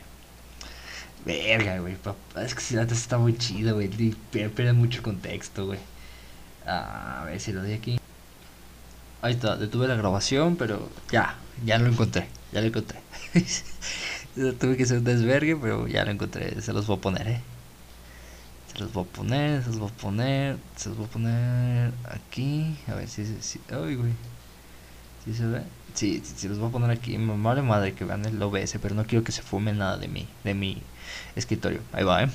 Verga, güey. Es que si la está muy chido, güey. Pierde mucho contexto, güey. A ver si lo di aquí. Ahí está, detuve la grabación, pero ya, ya lo encontré. Ya lo encontré. Tuve que un desvergue, pero ya lo encontré. Se los voy a poner, eh. Se los voy a poner, se los voy a poner, se los voy a poner aquí. A ver si. si ay, güey. ¿Sí se ve? Sí, sí, los voy a poner aquí. Vale madre que vean el OBS, pero no quiero que se fume nada de mí, de mi escritorio. Ahí va, eh.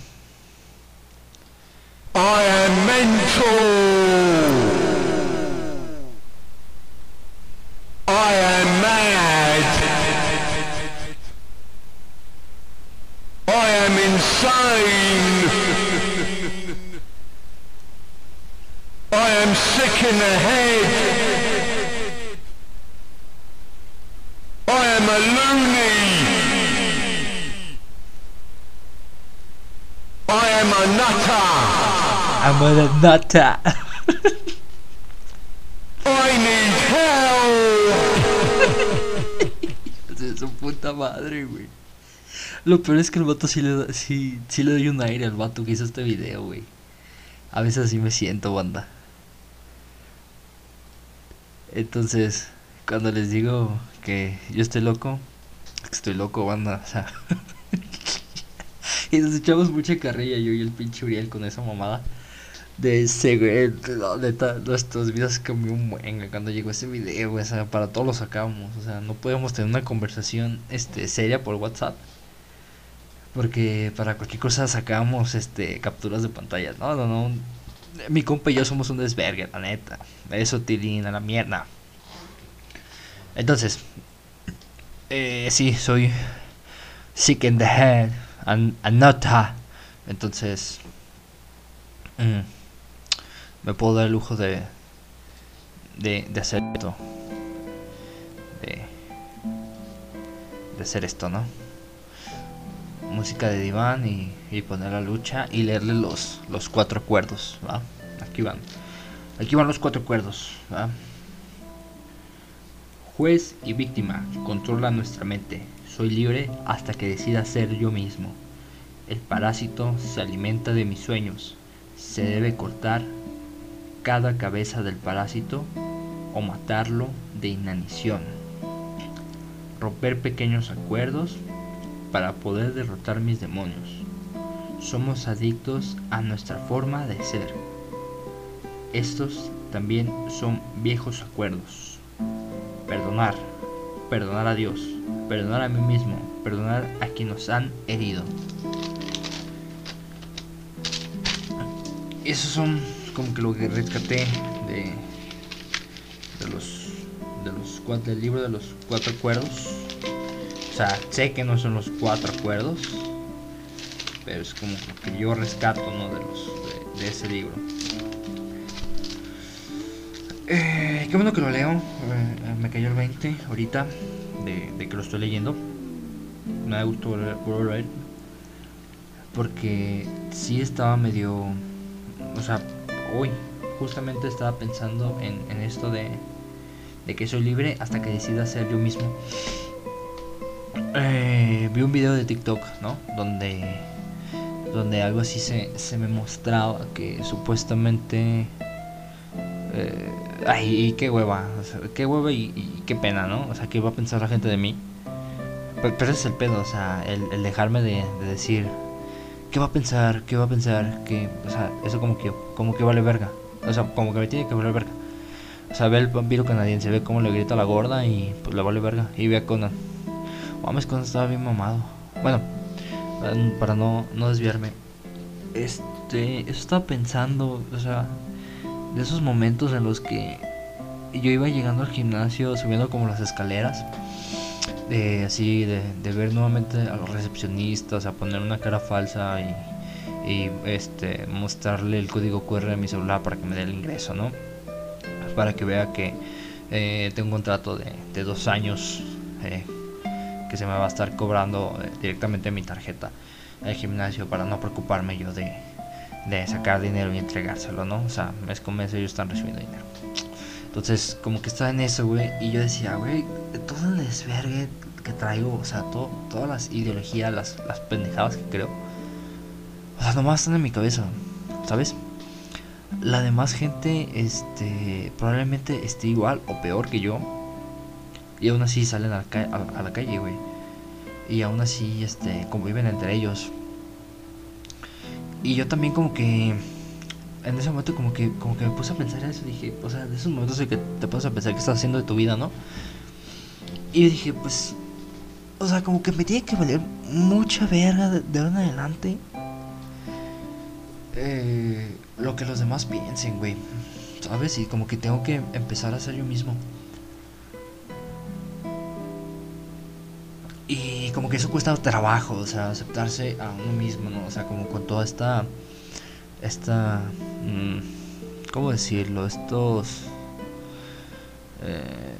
I am mental. I am mad. I am insane. I am sick in the head. I am a loony. I am a nutter. I'm a nutter. I need help. es su puta madre, güey. Lo peor es que el vato sí le, sí, sí le doy un aire al vato que hizo este video, güey. A veces así me siento, banda. Entonces, cuando les digo que yo estoy loco, estoy loco, banda, o sea. y nos echamos mucha carrilla yo y el pinche Uriel con esa mamada. de ese, güey. De nuestros videos cambió un buen, cuando llegó ese video. O sea, para todos lo sacábamos. O sea, no podíamos tener una conversación este, seria por WhatsApp. Porque para cualquier cosa sacábamos este, capturas de pantalla. No, no, no. Mi compa y yo somos un desvergue, la neta. Eso, Tilín, a la mierda. Entonces, eh, sí, soy sick in the head, and, not Entonces, mm, me puedo dar el lujo de, de, de hacer esto. De, de hacer esto, ¿no? Música de diván y, poner la lucha y leerle los, los cuatro acuerdos. Aquí van. Aquí van los cuatro acuerdos. Juez y víctima, controla nuestra mente. Soy libre hasta que decida ser yo mismo. El parásito se alimenta de mis sueños. Se debe cortar cada cabeza del parásito o matarlo de inanición. Romper pequeños acuerdos para poder derrotar mis demonios. Somos adictos a nuestra forma de ser. Estos también son viejos acuerdos perdonar, perdonar a Dios, perdonar a mí mismo, perdonar a quienes nos han herido. Esos son como que lo que rescaté de, de los de los cuatro del libro de los cuatro acuerdos. O sea, sé que no son los cuatro acuerdos, pero es como que yo rescato ¿no? de los de ese libro. Eh, qué bueno que lo leo. Eh, me cayó el 20 ahorita de, que lo estoy leyendo. Me da gusto volver, a leer. Porque sí estaba medio. O sea, hoy justamente estaba pensando en, esto de, de que soy libre hasta que decida ser yo mismo. Eh, vi un video de TikTok, ¿no? Donde, donde algo así se, se me mostraba que supuestamente eh, ay, qué hueva, qué hueva y, qué pena, ¿no? O sea, qué va a pensar la gente de mí. Pero, ese es el pedo, o sea, el, dejarme de, decir, ¿qué va a pensar? ¿Qué va a pensar? Que, o sea, eso como que, como que vale verga. O sea, como que me tiene que valer verga. O sea, ve el vampiro canadiense, ve cómo le grita a la gorda y pues le vale verga. Y ve a Conan. Mames, Conan estaba bien mamado. Bueno, para no, no desviarme. Este, estaba pensando, o sea, de esos momentos en los que yo iba llegando al gimnasio, subiendo como las escaleras, de, así de, ver nuevamente a los recepcionistas, a poner una cara falsa y, este mostrarle el código QR de mi celular para que me dé el ingreso, ¿no? Para que vea que eh, tengo un contrato de, dos años eh, que se me va a estar cobrando eh, directamente mi tarjeta al gimnasio para no preocuparme yo de, sacar dinero y entregárselo, ¿no? O sea, mes con mes ellos están recibiendo dinero. Entonces, como que estaba en eso, güey, y yo decía, güey, todo el desvergue que traigo, o sea, todo, todas las ideologías, las, las pendejadas que creo, o sea, nomás están en mi cabeza, ¿sabes? La demás gente, este, probablemente esté igual o peor que yo, y aún así salen a la, calle, güey. Y aún así, este, conviven entre ellos. Y yo también como que en ese momento como que como que me puse a pensar eso, dije, o sea, de esos momentos en que te pones a pensar qué estás haciendo de tu vida, ¿no? Y dije, pues o sea, como que me tiene que valer mucha verga de, ahora en adelante. Eh, lo que los demás piensen, güey. ¿Sabes? Y como que tengo que empezar a ser yo mismo. Y como que eso cuesta trabajo, o sea, aceptarse a uno mismo, ¿no? O sea, como con toda esta... Esta... Mmm, ¿Cómo decirlo? Estos... Eh,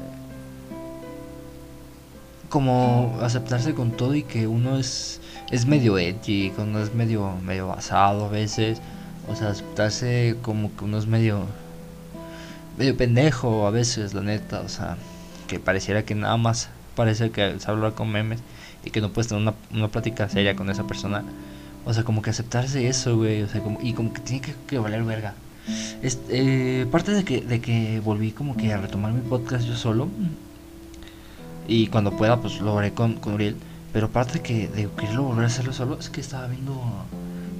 como aceptarse con todo y que uno es, es medio edgy, que uno es medio, medio basado a veces. O sea, aceptarse como que uno es medio... Medio pendejo a veces, la neta. O sea, que pareciera que nada más parece que sabe hablar con memes y que no puedes tener una, una plática seria con esa persona. O sea, como que aceptarse eso, güey. O sea, como, y como que tiene que, valer verga. Este, parte de que, de que volví como que a retomar mi podcast yo solo. Y cuando pueda, pues lo haré con, con Uriel. Pero parte de que de quererlo volver a hacerlo solo es que estaba viendo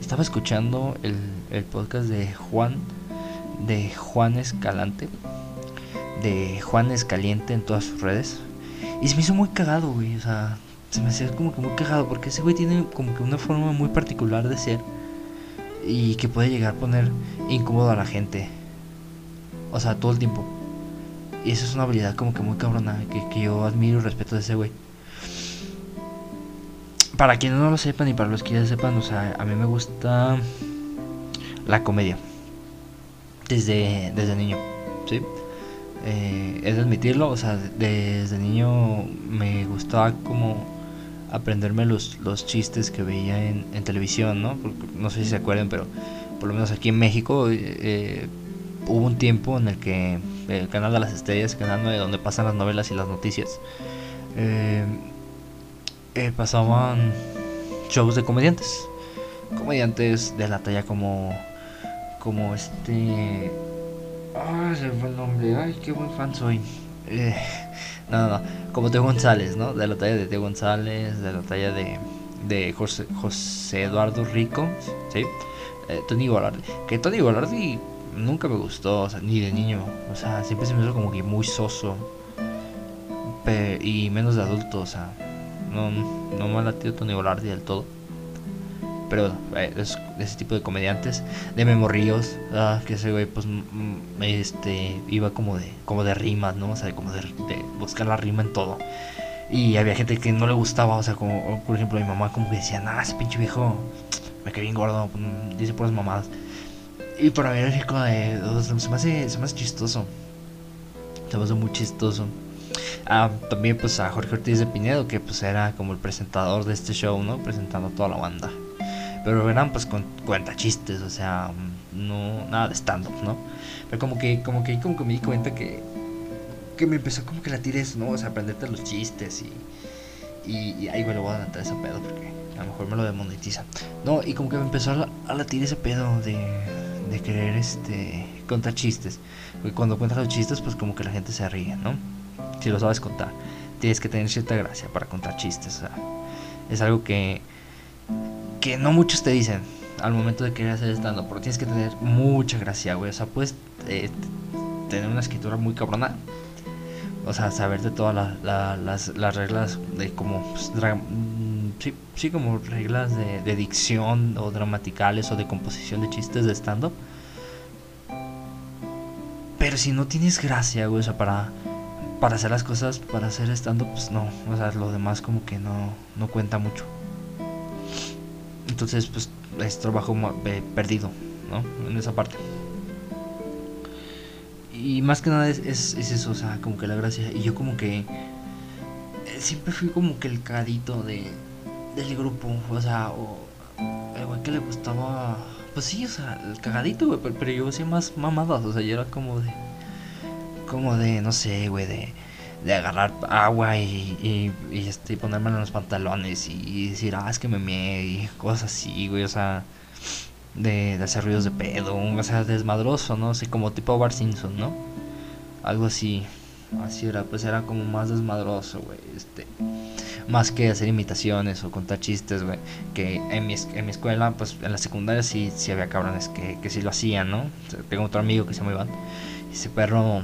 estaba escuchando el, el podcast de Juan, de Juan Escalante, de Juan Escaliente en todas sus redes. Y se me hizo muy cagado, güey. O sea, se me hacía como que muy cagado porque ese güey tiene como que una forma muy particular de ser y que puede llegar a poner incómodo a la gente. O sea, todo el tiempo. Y eso es una habilidad como que muy cabrona que, que yo admiro y respeto de ese güey. Para quienes no lo sepan y para los que ya sepan, o sea, a mí me gusta la comedia. Desde, desde niño, ¿sí? Eh, es admitirlo, o sea, desde niño me gustaba como aprenderme los, los chistes que veía en, en televisión, ¿no? Porque, no sé si se acuerdan, pero por lo menos aquí en México eh, hubo un tiempo en el que el canal de las estrellas, el canal de donde pasan las novelas y las noticias, eh, eh, pasaban shows de comediantes. Comediantes de la talla como. Como este. Ay, se fue el nombre. Ay, qué buen fan soy. Eh, no, no, no. Como Teo González, ¿no? De la talla de Teo González, de la talla de, de José, José Eduardo Rico, ¿sí? Eh, Tony Golardi. Que Tony Golardi nunca me gustó, o sea, ni de niño. O sea, siempre se me hizo como que muy soso. Y menos de adulto, o sea. No, no me ha latido Tony Golardi del todo. Pero eh, ese tipo de comediantes, de memorríos, ah, que ese güey pues este iba como de como de rimas, ¿no? O como de, buscar la rima en todo. Y había gente que no le gustaba, o sea, como por ejemplo mi mamá como que decía, "Nah, ese pinche viejo me cae bien gordo, mm, dice puras mamadas." Y para mí era como de, o sea, se me hace se me hace chistoso. Se me hace muy chistoso. Ah, también pues a Jorge Ortiz de Pinedo, que pues era como el presentador de este show, ¿no? Presentando a toda la banda. Pero eran pues con cuenta chistes, o sea, no nada de stand up, ¿no? Pero como que como que como que me di cuenta que que me empezó como que la tires, ¿no? O sea, aprenderte los chistes y y, y ahí le voy a adelantar ese pedo porque a lo mejor me lo demonetizan. No, y como que me empezó a, a latir ese pedo de de querer este contar chistes. Porque cuando cuentas los chistes, pues como que la gente se ríe, ¿no? Si lo sabes contar. Tienes que tener cierta gracia para contar chistes. O sea, es algo que, que no muchos te dicen al momento de querer hacer stand pero tienes que tener mucha gracia, güey. O sea, puedes eh, tener una escritura muy cabrona. O sea, saberte todas la- la- las, las reglas de como. pues, mm, sí, sí, como reglas de, de dicción o gramaticales o de composición de chistes de stand-up. Pero si no tienes gracia, güey, o sea, para, para hacer las cosas, para hacer stand-up, pues no. O sea, lo demás como que no, no cuenta mucho. Entonces, pues es trabajo eh, perdido, ¿no? En esa parte. Y más que nada es, es, es eso, o sea, como que la gracia. Y yo como que eh, siempre fui como que el cadito de, del grupo, o sea, o el güey que le gustaba... Pues sí, o sea, el cagadito, güey, pero, pero yo hacía más mamadas, o sea, yo era como de... Como de, no sé, güey, de, de agarrar agua y, y, este, y ponérmelo en los pantalones y, y decir, ah, es que me meé y cosas así, güey, o sea, de, hacer ruidos de pedo, o sea, desmadroso, ¿no? Así como tipo Bar Simpson, ¿no? Algo así, así era, pues era como más desmadroso, güey, este, más que hacer imitaciones o contar chistes, güey, que en mi, en mi escuela, pues en la secundaria sí, sí había cabrones que, que sí lo hacían, ¿no? Tengo otro amigo que se llama Iván, ese perro,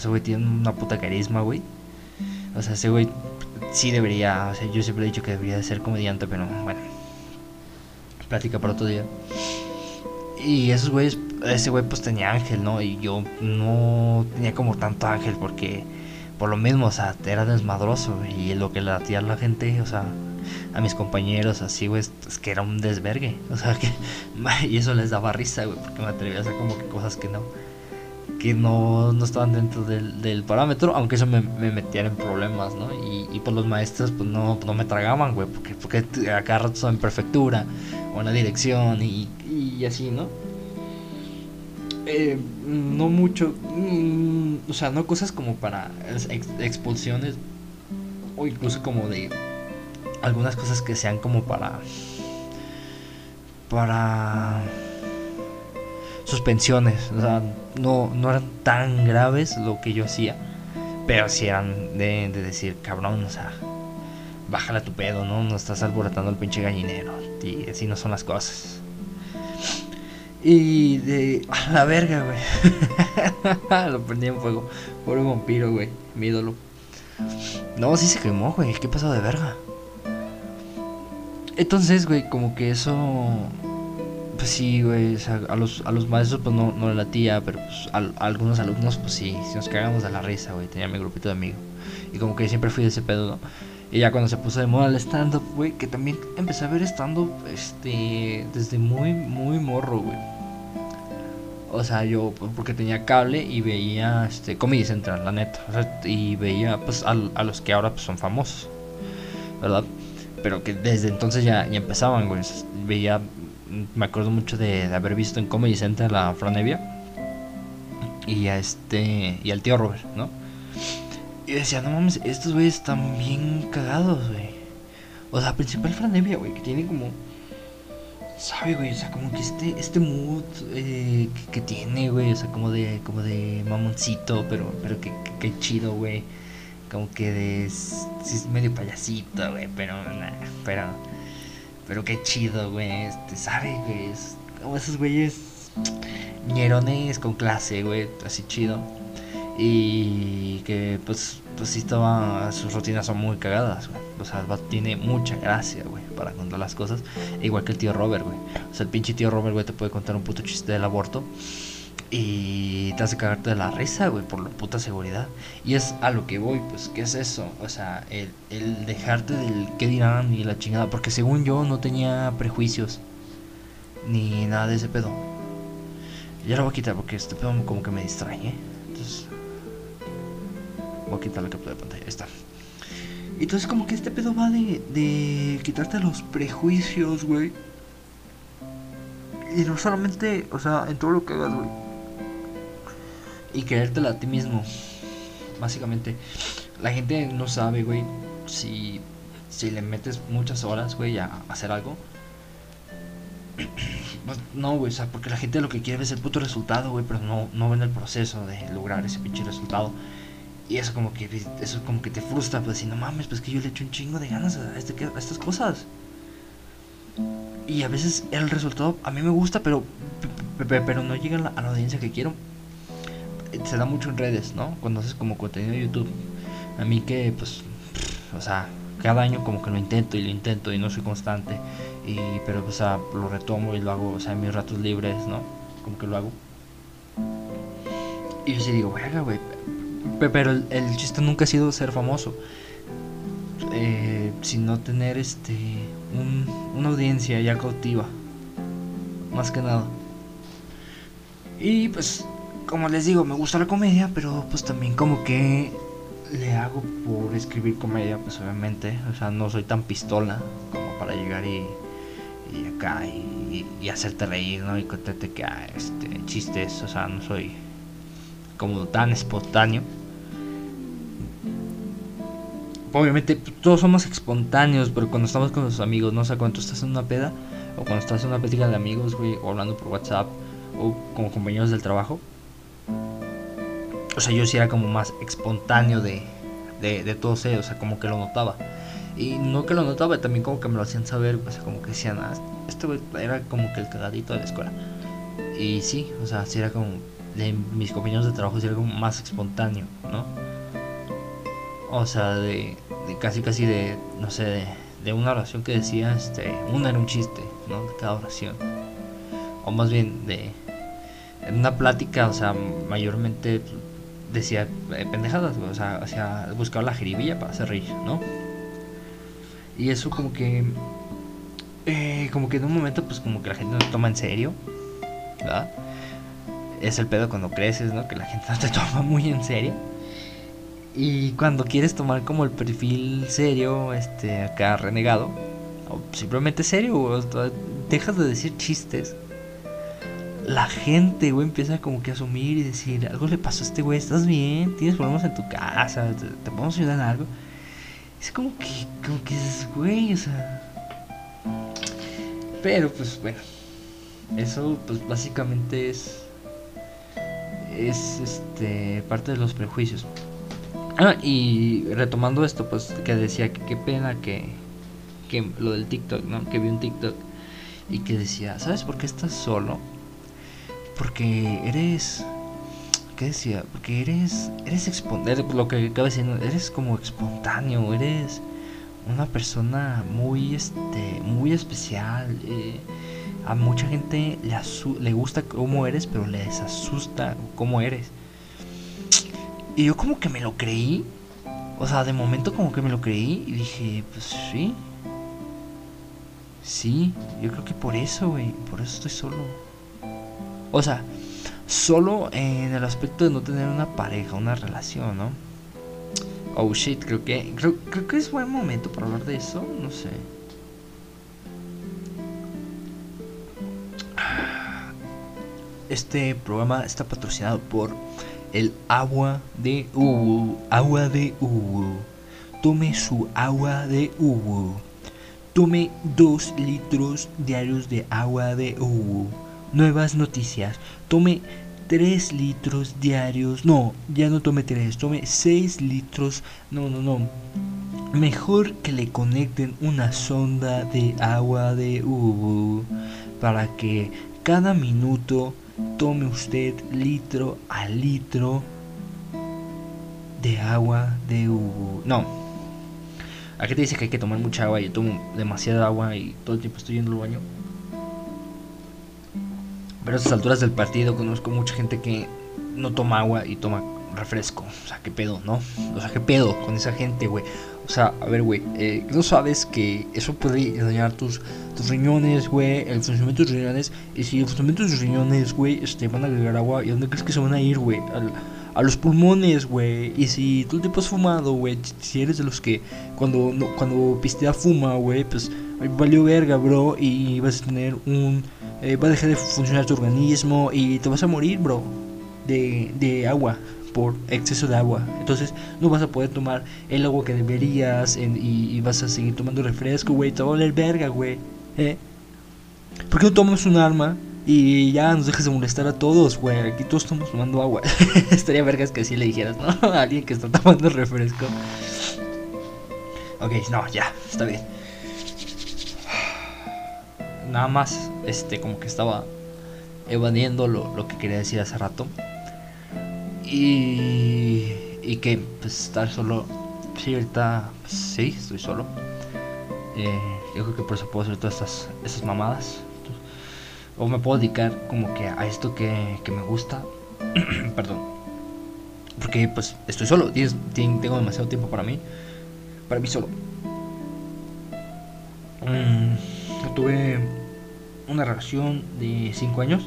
ese güey tiene una puta carisma, güey. O sea, ese güey sí debería, o sea, yo siempre he dicho que debería de ser comediante, pero bueno, plática para otro día. Y esos güeyes, ese güey pues tenía ángel, ¿no? Y yo no tenía como tanto ángel porque por lo mismo, o sea, era desmadroso y lo que le hacía a la gente, o sea, a mis compañeros así, güey, es que era un desvergue, o sea, que y eso les daba risa, güey, porque me atrevía a hacer como que cosas que no que no, no estaban dentro del, del parámetro, aunque eso me, me metiera en problemas, ¿no? Y, y pues los maestros pues no, no me tragaban, güey, porque, porque t- a cada rato estaba en prefectura o en la dirección y, y así, ¿no? Eh, no mucho, mm, o sea, no cosas como para ex- expulsiones o incluso como de algunas cosas que sean como para para suspensiones, o sea, no, no eran tan graves lo que yo hacía, pero sí eran de, de decir, cabrón, o sea, bájala tu pedo, ¿no? No estás alborotando el pinche gallinero. Y así no son las cosas. Y de. La verga, güey. Lo prendí en fuego. Pobre vampiro, güey. Mi ídolo. No, sí se quemó, güey. ¿Qué pasó de verga? Entonces, güey, como que eso. Pues sí, güey. A los, a los maestros, pues no, no le latía. Pero pues a, a algunos alumnos, pues sí. Si nos cagamos de la risa, güey. Tenía mi grupito de amigos. Y como que siempre fui de ese pedo, ¿no? Y ya cuando se puso de moda el stand-up, güey, que también empecé a ver stand-up este, desde muy, muy morro, güey. O sea, yo, porque tenía cable y veía este, Comedy Central, la neta. Y veía, pues, a, a, los que ahora pues, son famosos, ¿verdad? Pero que desde entonces ya, ya empezaban, güey. Veía, me acuerdo mucho de, de haber visto en Comedy Central a Franevia y a este, y al tío Robert, ¿no? Y decía, no mames, estos güeyes están bien cagados, güey. O sea, principal Franevia, güey, que tiene como. ¿Sabe, güey? O sea, como que este, este mood eh, que, tiene, güey. O sea, como de, como de mamoncito, pero, pero que, que, chido, güey. Como que de. Sí, es medio payasito, güey, pero. Nah, pero. Pero qué chido, güey. Este, ¿sabe, güey? Como esos güeyes. ñerones con clase, güey. Así chido y que pues pues sí estaba sus rutinas son muy cagadas güey. o sea tiene mucha gracia güey para contar las cosas igual que el tío Robert güey o sea el pinche tío Robert güey te puede contar un puto chiste del aborto y te hace cagarte de la risa güey por la puta seguridad y es a lo que voy pues qué es eso o sea el, el dejarte del qué dirán y la chingada porque según yo no tenía prejuicios ni nada de ese pedo ya lo voy a quitar porque este pedo como que me distrae ¿eh? entonces Voy a quitar la captura de pantalla. Ahí está. Entonces como que este pedo va de, de quitarte los prejuicios, güey. Y no solamente, o sea, en todo lo que hagas, güey. Y creértela a ti mismo. Básicamente. La gente no sabe, güey, si, si le metes muchas horas, güey, a hacer algo. No, güey, o sea, porque la gente lo que quiere es el puto resultado, güey, pero no, no ven el proceso de lograr ese pinche resultado. Y eso como que eso como que te frustra, pues si no mames, pues que yo le echo un chingo de ganas a, este, a estas cosas. Y a veces el resultado a mí me gusta, pero pero no llega a la audiencia que quiero. Se da mucho en redes, ¿no? Cuando haces como contenido de YouTube. A mí que pues o sea, cada año como que lo intento y lo intento y no soy constante. Y pero o sea, lo retomo y lo hago, o sea, en mis ratos libres, ¿no? Como que lo hago. Y yo sí digo, verga, güey, pero el, el, chiste nunca ha sido ser famoso, eh, sino tener este un, una audiencia ya cautiva, más que nada. Y pues, como les digo, me gusta la comedia, pero pues también como que le hago por escribir comedia, pues obviamente, o sea, no soy tan pistola como para llegar y, y acá y, hacerte reír, ¿no? Y contarte que ah, este chistes, o sea, no soy como tan espontáneo. Obviamente todos somos espontáneos, pero cuando estamos con los amigos, no o sé, sea, cuando estás en una peda o cuando estás en una plática de amigos, güey, o hablando por WhatsApp o como compañeros del trabajo. O sea, yo sí era como más espontáneo de, de, de todos ellos, o sea, como que lo notaba. Y no que lo notaba, también como que me lo hacían saber, o sea, como que decían, ah, este era como que el cagadito de la escuela. Y sí, o sea, sí era como de mis compañeros de trabajo era como más espontáneo, ¿no? O sea, de, casi casi de, no sé, de, una oración que decía, este, una era un chiste, ¿no? De cada oración. O más bien de, en una plática, o sea, mayormente decía eh, pendejadas, o sea, o sea, buscaba la jeribilla para hacer reír, ¿no? Y eso como que, eh, como que en un momento, pues como que la gente no toma en serio, ¿verdad? es el pedo cuando creces, ¿no? Que la gente no te toma muy en serio. Y cuando quieres tomar como el perfil serio, este, acá renegado, o simplemente serio, o dejas de decir chistes, la gente, güey, empieza como que a asumir y decir, algo le pasó a este güey, ¿estás bien? ¿Tienes problemas en tu casa? ¿Te, podemos ayudar en algo? Es como que, como que es, güey, o sea... Pero, pues, bueno, eso, pues, básicamente es es este parte de los prejuicios. Ah, y retomando esto, pues que decía que qué pena que, que lo del TikTok, ¿no? Que vi un TikTok y que decía, ¿sabes por qué estás solo? Porque eres ¿qué decía? Porque eres eres exponer lo que acaba diciendo, eres como espontáneo, eres una persona muy este muy especial. Eh, a mucha gente le, le gusta cómo eres, pero les asusta cómo eres. Y yo como que me lo creí. O sea, de momento como que me lo creí y dije, pues sí. Sí, yo creo que por eso, güey. Por eso estoy solo. O sea, solo en el aspecto de no tener una pareja, una relación, ¿no? Oh shit, creo que creo, creo que es buen momento para hablar de eso, no sé. Este programa está patrocinado por el agua de Ubu. Agua de Ubu. Tome su agua de Ubu. Tome 2 litros diarios de agua de Ubu. Nuevas noticias. Tome 3 litros diarios. No, ya no tome 3. Tome 6 litros. No, no, no. Mejor que le conecten una sonda de agua de Ubu. Para que cada minuto tome usted litro a litro de agua de Ubu. No. Aquí te dice que hay que tomar mucha agua yo tomo demasiada agua y todo el tiempo estoy yendo al baño. A estas alturas del partido conozco mucha gente que no toma agua y toma refresco. O sea, qué pedo, ¿no? O sea, qué pedo con esa gente, güey. O sea, a ver, güey, eh, no sabes que eso puede dañar tus, tus riñones, güey, el funcionamiento de tus riñones. Y si el funcionamiento de tus riñones, güey, este, van a agregar agua, ¿y dónde crees que se van a ir, güey? A los pulmones, güey. Y si tú te has fumado, güey, si eres de los que cuando, no, cuando pistea fuma, güey, pues valió verga, bro. Y vas a tener un. Eh, va a dejar de funcionar tu organismo y te vas a morir, bro, de, de agua por exceso de agua. Entonces no vas a poder tomar el agua que deberías y, vas a seguir tomando refresco, güey. Te va a valer verga, güey. ¿Eh? ¿Por qué no tomas un arma y ya nos dejas de molestar a todos, güey? Aquí todos estamos tomando agua. Estaría vergas que así le dijeras, ¿no? A alguien que está tomando refresco. Ok, no, ya, está bien. Nada más, este, como que estaba evadiendo lo, lo que quería decir hace rato. Y, y que pues estar solo, sí, ahorita pues, sí, estoy solo. Eh, yo creo que por eso puedo hacer todas estas, estas mamadas. O me puedo dedicar como que a esto que, que me gusta. Perdón. Porque pues estoy solo, tengo demasiado tiempo para mí. Para mí solo. Mm, tuve una relación de 5 años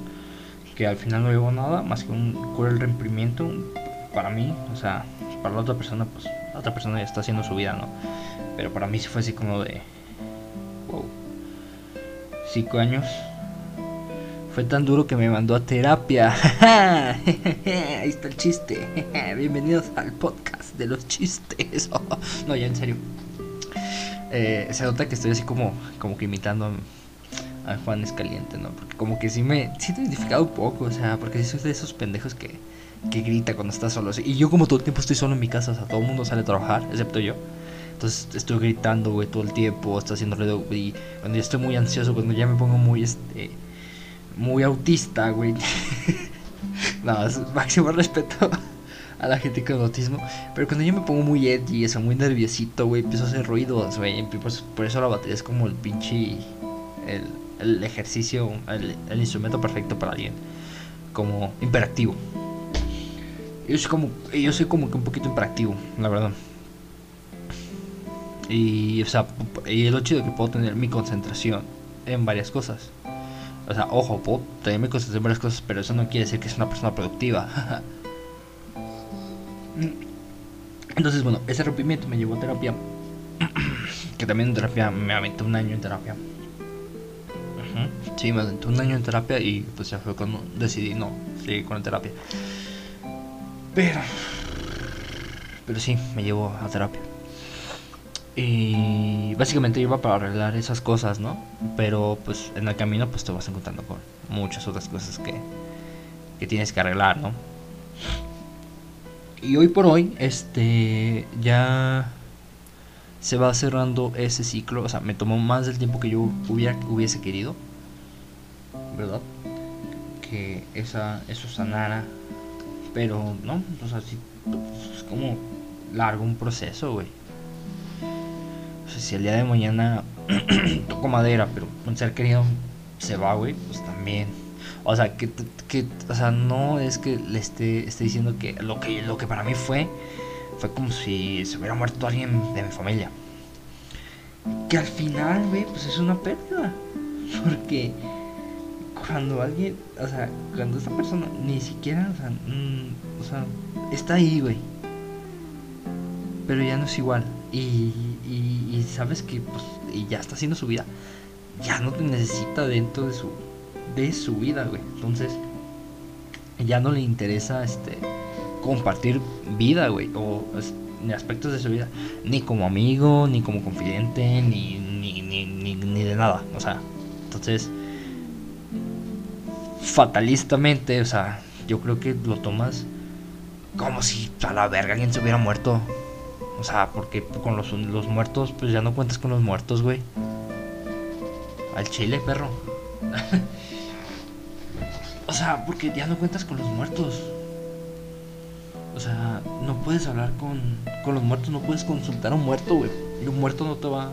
que al final no llevó nada más que un cruel reprimiento para mí, o sea, para la otra persona, pues la otra persona ya está haciendo su vida, ¿no? Pero para mí sí fue así como de, wow, cinco años. Fue tan duro que me mandó a terapia. Ahí está el chiste. Bienvenidos al podcast de los chistes. no, ya en serio. Eh, se nota que estoy así como, como que imitando a Juan Escaliente, ¿no? Porque como que sí me siento identificado un poco, o sea, porque sí soy de esos pendejos que, que grita cuando está solo. Y yo como todo el tiempo estoy solo en mi casa, o sea, todo el mundo sale a trabajar, excepto yo. Entonces estoy gritando, güey, todo el tiempo, está haciendo ruido, y cuando yo estoy muy ansioso, cuando ya me pongo muy, este, muy autista, güey. no, máximo respeto a la gente con autismo. Pero cuando yo me pongo muy edgy, eso, muy nerviosito, güey, empiezo a hacer ruidos, güey. Por, eso la batería es como el pinche. El, el ejercicio, el, instrumento perfecto para alguien como imperactivo. Yo soy como, yo soy como que un poquito imperactivo, la verdad. Y, o sea, y es lo chido que puedo tener mi concentración en varias cosas. O sea, ojo, puedo tener mi concentración en varias cosas, pero eso no quiere decir que es una persona productiva. Entonces, bueno, ese rompimiento me llevó a terapia. que también en terapia me aventé un año en terapia. Sí, me aventé un año en terapia y pues ya fue cuando decidí no seguir con la terapia. Pero, pero sí, me llevó a terapia. Y básicamente iba para arreglar esas cosas, ¿no? Pero pues en el camino pues te vas encontrando con muchas otras cosas que, que tienes que arreglar, ¿no? Y hoy por hoy, este, ya se va cerrando ese ciclo. O sea, me tomó más del tiempo que yo hubiera, hubiese querido. ¿Verdad? Que esa, eso sanara. Pero no, o sea, sí, es como largo un proceso, güey. O sea, si el día de mañana toco madera, pero un ser querido se va, güey, pues también. O sea, que, que, o sea, no es que le esté, esté diciendo que lo que lo que para mí fue fue como si se hubiera muerto alguien de mi familia. Que al final, güey, pues es una pérdida. Porque cuando alguien, o sea, cuando esta persona ni siquiera, o sea, mm, o sea está ahí, güey. Pero ya no es igual. Y, y, sabes que, pues, ya está haciendo su vida. Ya no te necesita dentro de su de su vida, güey. Entonces, ya no le interesa este compartir vida, güey, o aspectos de su vida, ni como amigo, ni como confidente, ni, ni, ni, ni, de nada, o sea, entonces, fatalistamente, o sea, yo creo que lo tomas como si a la verga alguien se hubiera muerto. O sea, porque con los, los muertos, pues ya no cuentas con los muertos, güey. Al chile, perro. O sea, porque ya no cuentas con los muertos. O sea, no puedes hablar con, con los muertos, no puedes consultar a un muerto, güey. Y un muerto no te va.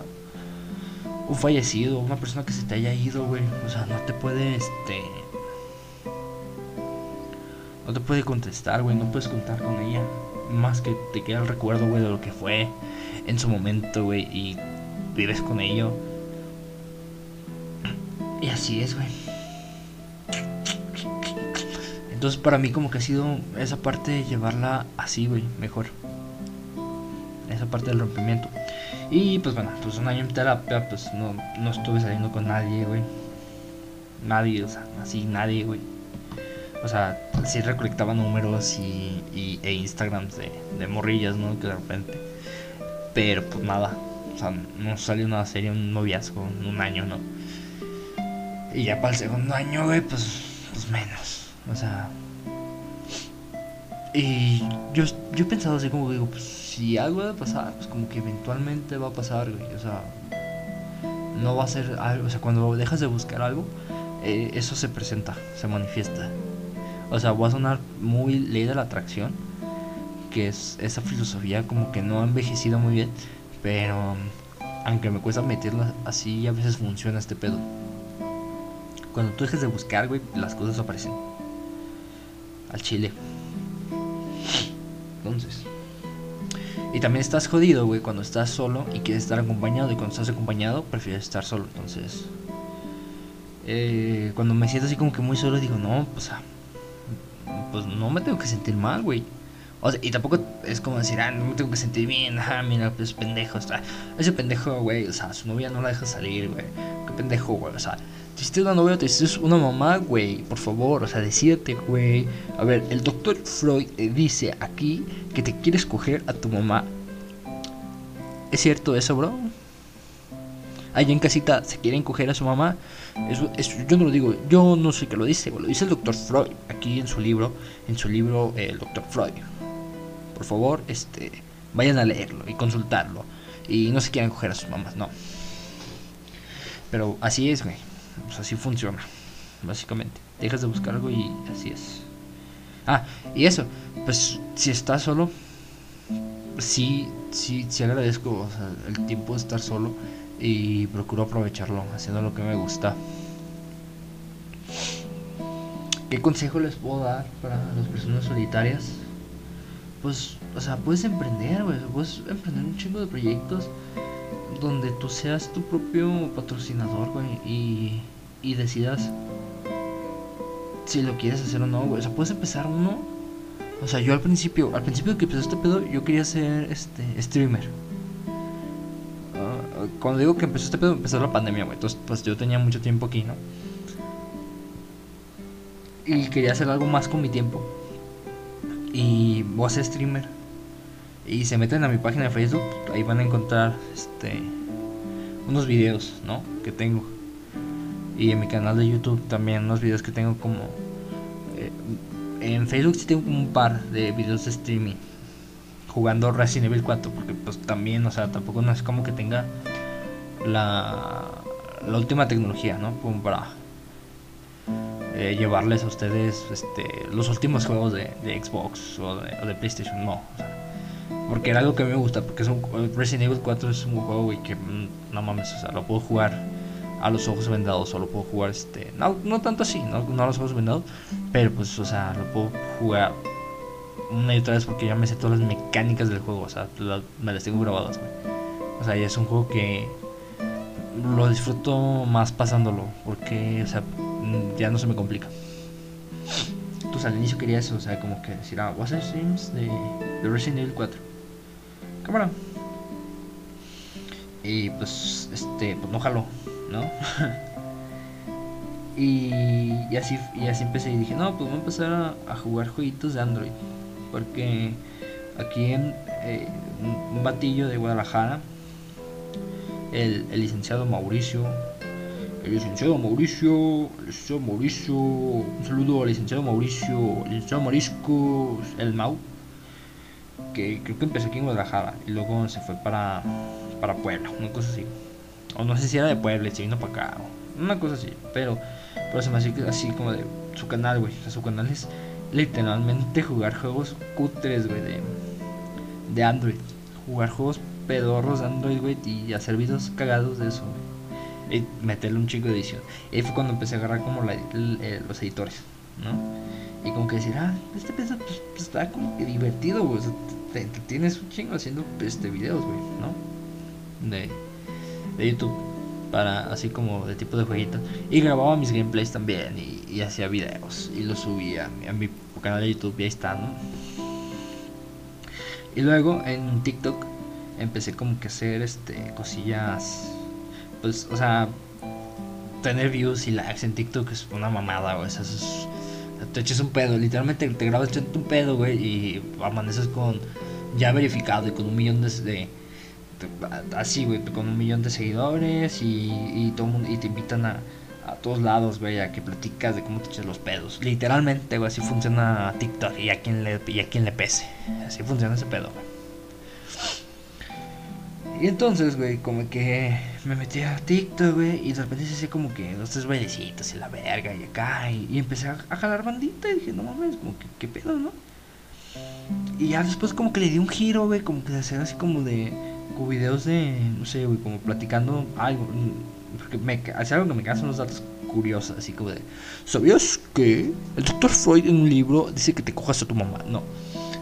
Un fallecido, una persona que se te haya ido, güey. O sea, no te puede, este. No te puede contestar, güey. No puedes contar con ella. Más que te queda el recuerdo, güey, de lo que fue en su momento, güey. Y vives con ello. Y así es, güey. Entonces para mí como que ha sido esa parte de llevarla así, güey, mejor. Esa parte del rompimiento. Y pues bueno, pues un año en terapia, pues no, no estuve saliendo con nadie, güey. Nadie, o sea, así nadie, güey. O sea, sí recolectaba números y, e Instagrams de, de morrillas, ¿no? Que de repente. Pero pues nada. O sea, no salió nada serio, un noviazgo en un año, ¿no? Y ya para el segundo año, güey, pues, pues menos. O sea. Y yo, yo he pensado así como digo, pues si algo a pasar, pues como que eventualmente va a pasar, güey. O sea, no va a ser algo. O sea, cuando dejas de buscar algo, eh, eso se presenta, se manifiesta. O sea, voy a sonar muy ley de la atracción, que es esa filosofía como que no ha envejecido muy bien, pero aunque me cuesta meterla así, a veces funciona este pedo. Cuando tú dejas de buscar, güey, las cosas aparecen al chile. Entonces. Y también estás jodido, güey, cuando estás solo y quieres estar acompañado. Y cuando estás acompañado, prefieres estar solo. Entonces, eh, cuando me siento así como que muy solo, digo, no, pues, ah, pues no me tengo que sentir mal, güey. O sea, y tampoco es como decir, ah, no me tengo que sentir bien, ah, mira, pues pendejo, está. Ese pendejo, güey, o sea, su novia no la deja salir, güey. Qué pendejo, güey, o sea, te hiciste una novia, te hiciste una mamá, güey. Por favor, o sea, decídete, güey. A ver, el doctor Freud dice aquí que te quieres coger a tu mamá. ¿Es cierto eso, bro? Allá en casita se quieren coger a su mamá. Eso, yo no lo digo, yo no sé qué lo dice, lo dice el doctor Freud aquí en su libro, en su libro el doctor Freud. Por favor, este, vayan a leerlo y consultarlo y no se quieran coger a sus mamás, no. Pero así es, güey. Así funciona, básicamente. Dejas de buscar algo y así es. Ah, y eso, pues si estás solo, sí, sí, sí agradezco el tiempo de estar solo y procuro aprovecharlo haciendo lo que me gusta. ¿Qué consejo les puedo dar para las personas solitarias? Pues, o sea, puedes emprender, güey. Puedes emprender un chingo de proyectos donde tú seas tu propio patrocinador, güey, y, y decidas si lo quieres hacer o no, güey. O sea, puedes empezar uno. O sea, yo al principio, al principio que empezó este pedo, yo quería ser este streamer. Cuando digo que empezó este pedo, empezó la pandemia, güey. Entonces, pues yo tenía mucho tiempo aquí, ¿no? Y quería hacer algo más con mi tiempo. Y voy a ser streamer y se meten a mi página de Facebook, ahí van a encontrar este unos videos, ¿no? Que tengo. Y en mi canal de YouTube también unos videos que tengo como eh, en Facebook sí tengo un par de videos de streaming, jugando Resident Evil 4, porque pues también, o sea, tampoco no es como que tenga la, última tecnología, ¿no? Como para eh, llevarles a ustedes este, los últimos juegos de, Xbox o de, PlayStation, no. porque era algo que me gusta, porque es un, Resident Evil 4 es un juego, que mm, no mames, o sea, lo puedo jugar a los ojos vendados, o lo puedo jugar, este, no, no tanto así, no, no a los ojos vendados, pero pues, o sea, lo puedo jugar una y otra vez porque ya me sé todas las mecánicas del juego, o sea, me las tengo grabadas, O sea, y es un juego que lo disfruto más pasándolo, porque, o sea, ya no se me complica. Entonces al inicio quería eso, o sea, como que decir, ah, voy a streams de, de Resident Evil 4. Cámara. Y pues, este, pues no jaló, ¿no? y, y, así, y así empecé y dije, no, pues voy a empezar a, jugar jueguitos de Android. Porque aquí en eh, un batillo de Guadalajara, el, el licenciado Mauricio el licenciado Mauricio, el licenciado Mauricio, un saludo al licenciado Mauricio, el licenciado Mariscos, el Mau, que creo que empezó aquí en Guadalajara y luego se fue para, para Puebla, una cosa así. O no sé si era de Puebla y se vino para acá, una cosa así, pero, pero se me hace así como de su canal, güey. su canal es literalmente jugar juegos cutres, güey, de, de Android. Jugar juegos pedorros de Android, güey, y hacer videos cagados de eso, y meterle un chico de edición. Y ahí fue cuando empecé a agarrar como los editores, ¿no? Y como que decir, ah, este pedo pues, pues, está como que divertido, güey. te, tienes un chingo haciendo este videos, güey, ¿no? De, de YouTube. Para así como de tipo de jueguitos. Y grababa mis gameplays también. Y, y hacía videos. Y los subía a mi canal de YouTube. Y ahí está, ¿no? Y luego en TikTok empecé como que a hacer este cosillas pues, o sea, tener views y likes en TikTok es una mamada, güey. Eso es, te echas un pedo, literalmente te grabas echando un pedo, güey, y amaneces con ya verificado y con un millón de, así, güey, con un millón de seguidores y, y, todo y te invitan a, a todos lados, güey, a que platicas de cómo te echas los pedos. Literalmente, güey, así funciona TikTok y a quien le, y a quien le pese. Así funciona ese pedo. Y entonces, güey, como que me metí a TikTok, güey, y de repente se hacía como que dos, tres bailecitos y la verga y acá, y, empecé a, jalar bandita y dije, no mames, como que, ¿qué pedo, no? Y ya después como que le di un giro, güey, como que de hacer así como de, como videos de, no sé, güey, como platicando algo, porque me, hace algo que me quedan unos datos curiosos, así como de, ¿sabías que el doctor Freud en un libro dice que te cojas a tu mamá? No.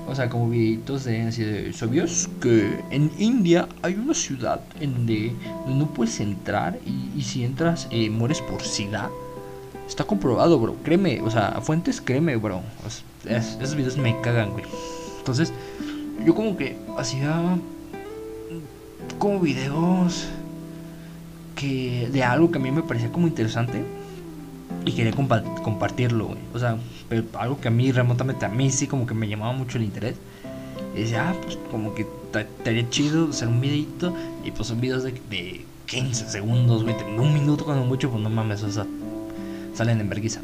O sea, como videitos de así de, ¿sabías que en India hay una ciudad en donde no puedes entrar y, si entras eh, mueres por SIDA? Está comprobado, bro. Créeme, o sea, fuentes, créeme, bro. esos videos me cagan, güey. Entonces, yo como que hacía como videos que de algo que a mí me parecía como interesante y quería compartirlo, güey. O sea, pero algo que a mí remotamente, a mí sí como que me llamaba mucho el interés. Y decía, ah, pues como que estaría chido hacer un videito y pues son videos de, de 15 segundos, güey, un minuto cuando mucho, pues no mames, o sea, salen en vergüenza.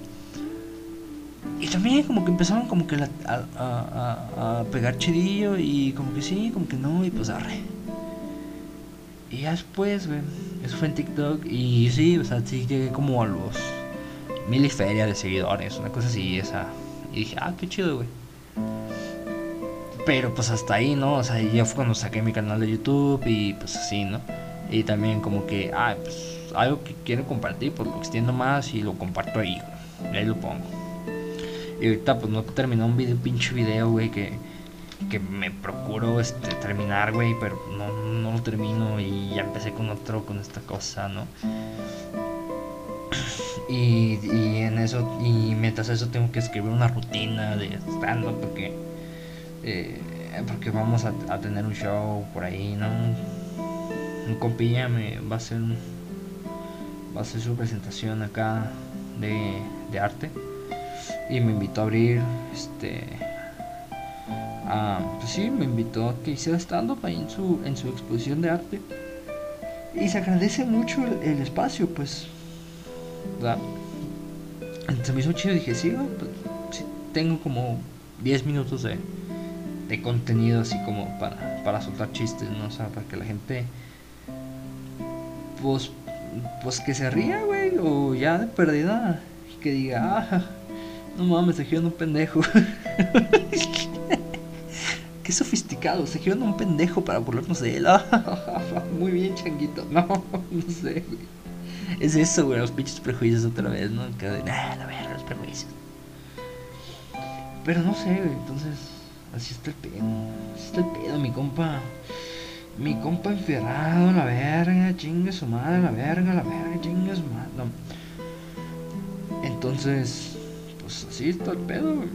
Y también como que empezaron como que a, a, a, pegar chidillo y como que sí, como que no, y pues arre. Y ya después, güey, eso fue en TikTok y sí, o sea, sí llegué como a los mil y feria de seguidores, una cosa así, esa. Y dije, ah, qué chido, güey. Pero pues hasta ahí, ¿no? O sea, ya fue cuando saqué mi canal de YouTube y pues así, ¿no? Y también como que, ah, pues algo que quiero compartir, pues lo extiendo más y lo comparto ahí, güey. Y ahí lo pongo. Y ahorita pues no terminó un video, pinche video, güey, que, que me procuro este, terminar, güey, pero no, no lo termino y ya empecé con otro, con esta cosa, ¿no? Y, y, en eso, y mientras eso tengo que escribir una rutina de stand porque, eh, porque vamos a, tener un show por ahí, ¿no? Un compilla me va a hacer va a hacer su presentación acá de, de arte y me invitó a abrir este pues sí me invitó a que hiciera stand up ahí en su en su exposición de arte y se agradece mucho el espacio pues se me hizo chido. Dije, sí, pues, tengo como 10 minutos de, de contenido así como para, para soltar chistes, ¿no? O sea, para que la gente pues pues que se ría, güey, o ya de perdida que diga, ah, no mames, se un pendejo. Qué sofisticado, se un pendejo para burlarnos de él. Muy bien, changuito. No, no sé, güey. Es eso, güey, los pinches prejuicios otra vez, ¿no? Que de, nah, la verga, los prejuicios. Pero no sé, güey, entonces, así está el pedo. Así está el pedo, mi compa. Mi compa enferrado, la verga, chingue su madre, la verga, la verga, chingue su madre. Entonces, pues así está el pedo, güey.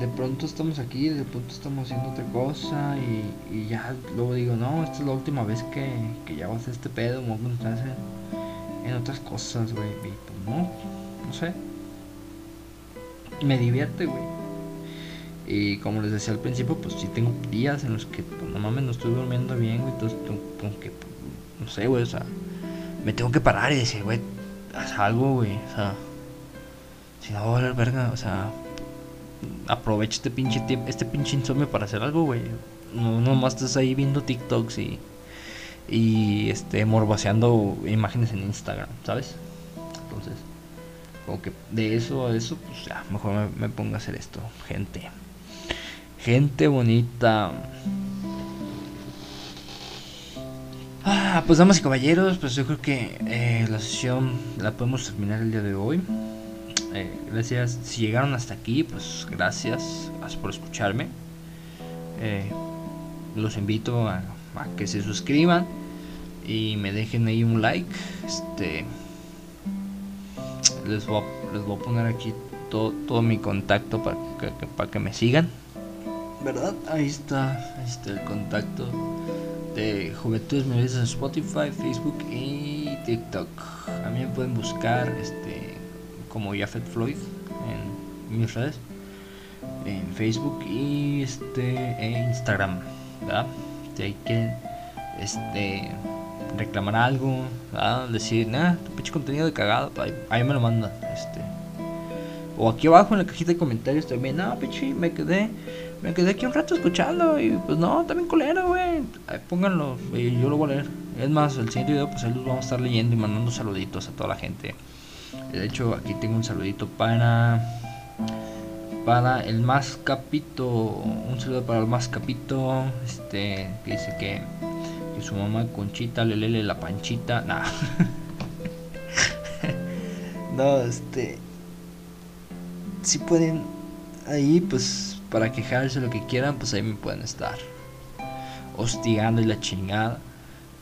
De pronto estamos aquí, de pronto estamos haciendo otra cosa y, y ya luego digo, no, esta es la última vez que, que ya voy a este pedo, me voy a en, otras cosas, güey. Y pues no, no sé. Me divierte, güey. Y como les decía al principio, pues sí tengo días en los que, pues, no mames, no estoy durmiendo bien, güey. Entonces, como que, no sé, güey, o sea, me tengo que parar y decir, güey, haz algo, güey. O sea, si no va a verga, o sea, aprovecha este pinche tiempo, este pinche insomnio para hacer algo, güey. No nomás estás ahí viendo TikToks y, y este, morboseando imágenes en Instagram, ¿sabes? Entonces, que de eso a eso, pues ya, mejor me, pongo a hacer esto, gente. Gente bonita. Ah, pues damas y caballeros, pues yo creo que eh, la sesión la podemos terminar el día de hoy. Eh, gracias, si llegaron hasta aquí, pues gracias, por escucharme. Eh, los invito a, que se suscriban y me dejen ahí un like. Este, les voy a, les voy a poner aquí todo, todo mi contacto para que, para que me sigan. ¿verdad? Ahí está, ahí está el contacto de Juventudes Menores en Spotify, Facebook y TikTok. Me pueden buscar este como Jafet Floyd en redes, en Facebook y este en Instagram, ¿verdad? Si hay que este reclamar algo, ¿verdad? decir, nah, tu pinche contenido de cagado, ahí, me lo mandan, este. O aquí abajo en la cajita de comentarios también, no, pinche, me quedé me quedé aquí un rato escuchando y pues no, también culero, güey. Pónganlo y yo lo voy a leer. Es más, el siguiente video pues ahí los vamos a estar leyendo y mandando saluditos a toda la gente. De hecho, aquí tengo un saludito para para el más capito, un saludo para el más capito, este que dice que, que su mamá Conchita le lele la panchita, nah. no, este si pueden ahí pues para quejarse lo que quieran, pues ahí me pueden estar hostigando y la chingada.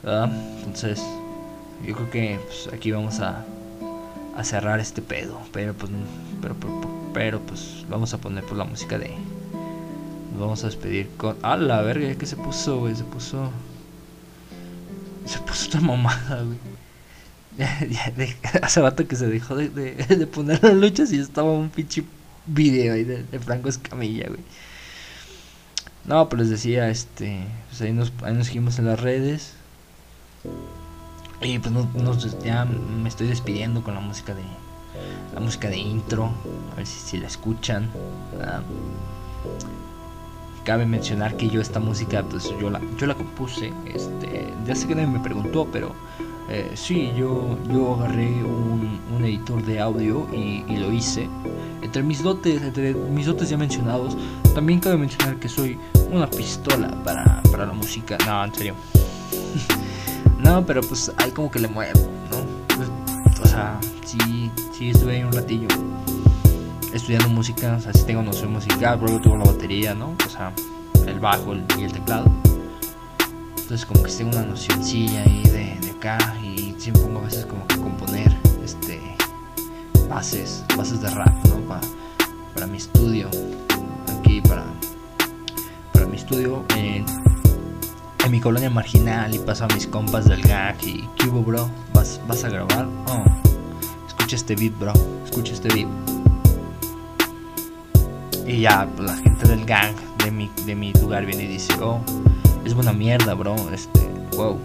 Entonces, yo creo que pues, aquí vamos a, a cerrar este pedo. Pero pues, pero, pero, pues vamos a poner por pues, la música de. Nos vamos a despedir con. ¡Ah, la verga! que se puso, güey? Se puso. Se puso una mamada, güey. hace rato que se dejó de, de, de poner las luchas y estaba un pinche video ahí de, Franco Escamilla, güey. No, pues les decía, este, pues ahí nos, ahí nos seguimos en las redes. Y pues ya me estoy despidiendo con la música de la música de intro, a ver si, si la escuchan. cabe mencionar que yo esta música pues yo la yo la compuse, este, ya sé que nadie me preguntó, pero eh, sí, yo, yo agarré un, un editor de audio y, y, lo hice. Entre mis dotes, entre mis dotes ya mencionados, también cabe mencionar que soy una pistola para, para la música. No, en serio. no, pero pues hay como que le muevo, ¿no? O sea, sí, sí estuve ahí un ratillo estudiando música, o sea, sí tengo noción musical, yo tengo la batería, ¿no? O sea, el bajo y el teclado. Entonces como que tengo una nocióncilla ahí de, de acá y siempre pongo a veces como que componer este bases, bases de rap, ¿no? para mi estudio, aquí para, para mi estudio en, mi colonia marginal y paso a mis compas del gag y ¿qué hubo bro? ¿Vas, ¿Vas a grabar? Oh, escucha este beat bro, escucha este beat. Y ya pues, la gente del gang de mi, de mi lugar viene y dice, oh, es buena mierda, bro. Este, wow,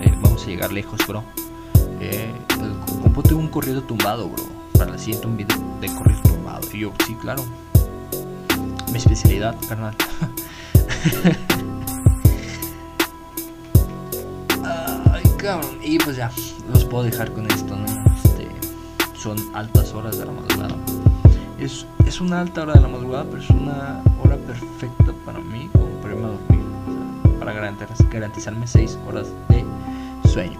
eh, vamos a llegar lejos, bro. Eh, compute un corrido tumbado, bro. Para la siguiente un video de corrido tumbado. Y yo, sí, claro. mi especialidad, carnal. Y pues ya, los puedo dejar con esto, ¿no? Este, son altas horas de la madrugada. Es, es una alta hora de la madrugada, pero es una hora perfecta para mí como para irme dormir. o sea, para garantizar, garantizarme 6 horas de sueño.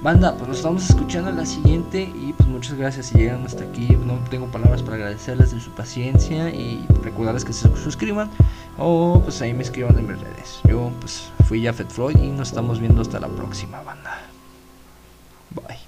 Banda, pues nos estamos escuchando en la siguiente y pues muchas gracias si llegan hasta aquí. No tengo palabras para agradecerles de su paciencia y recordarles que se suscriban o pues ahí me escriban en mis redes. Yo pues fui Jafet Freud y nos estamos viendo hasta la próxima banda. Bye.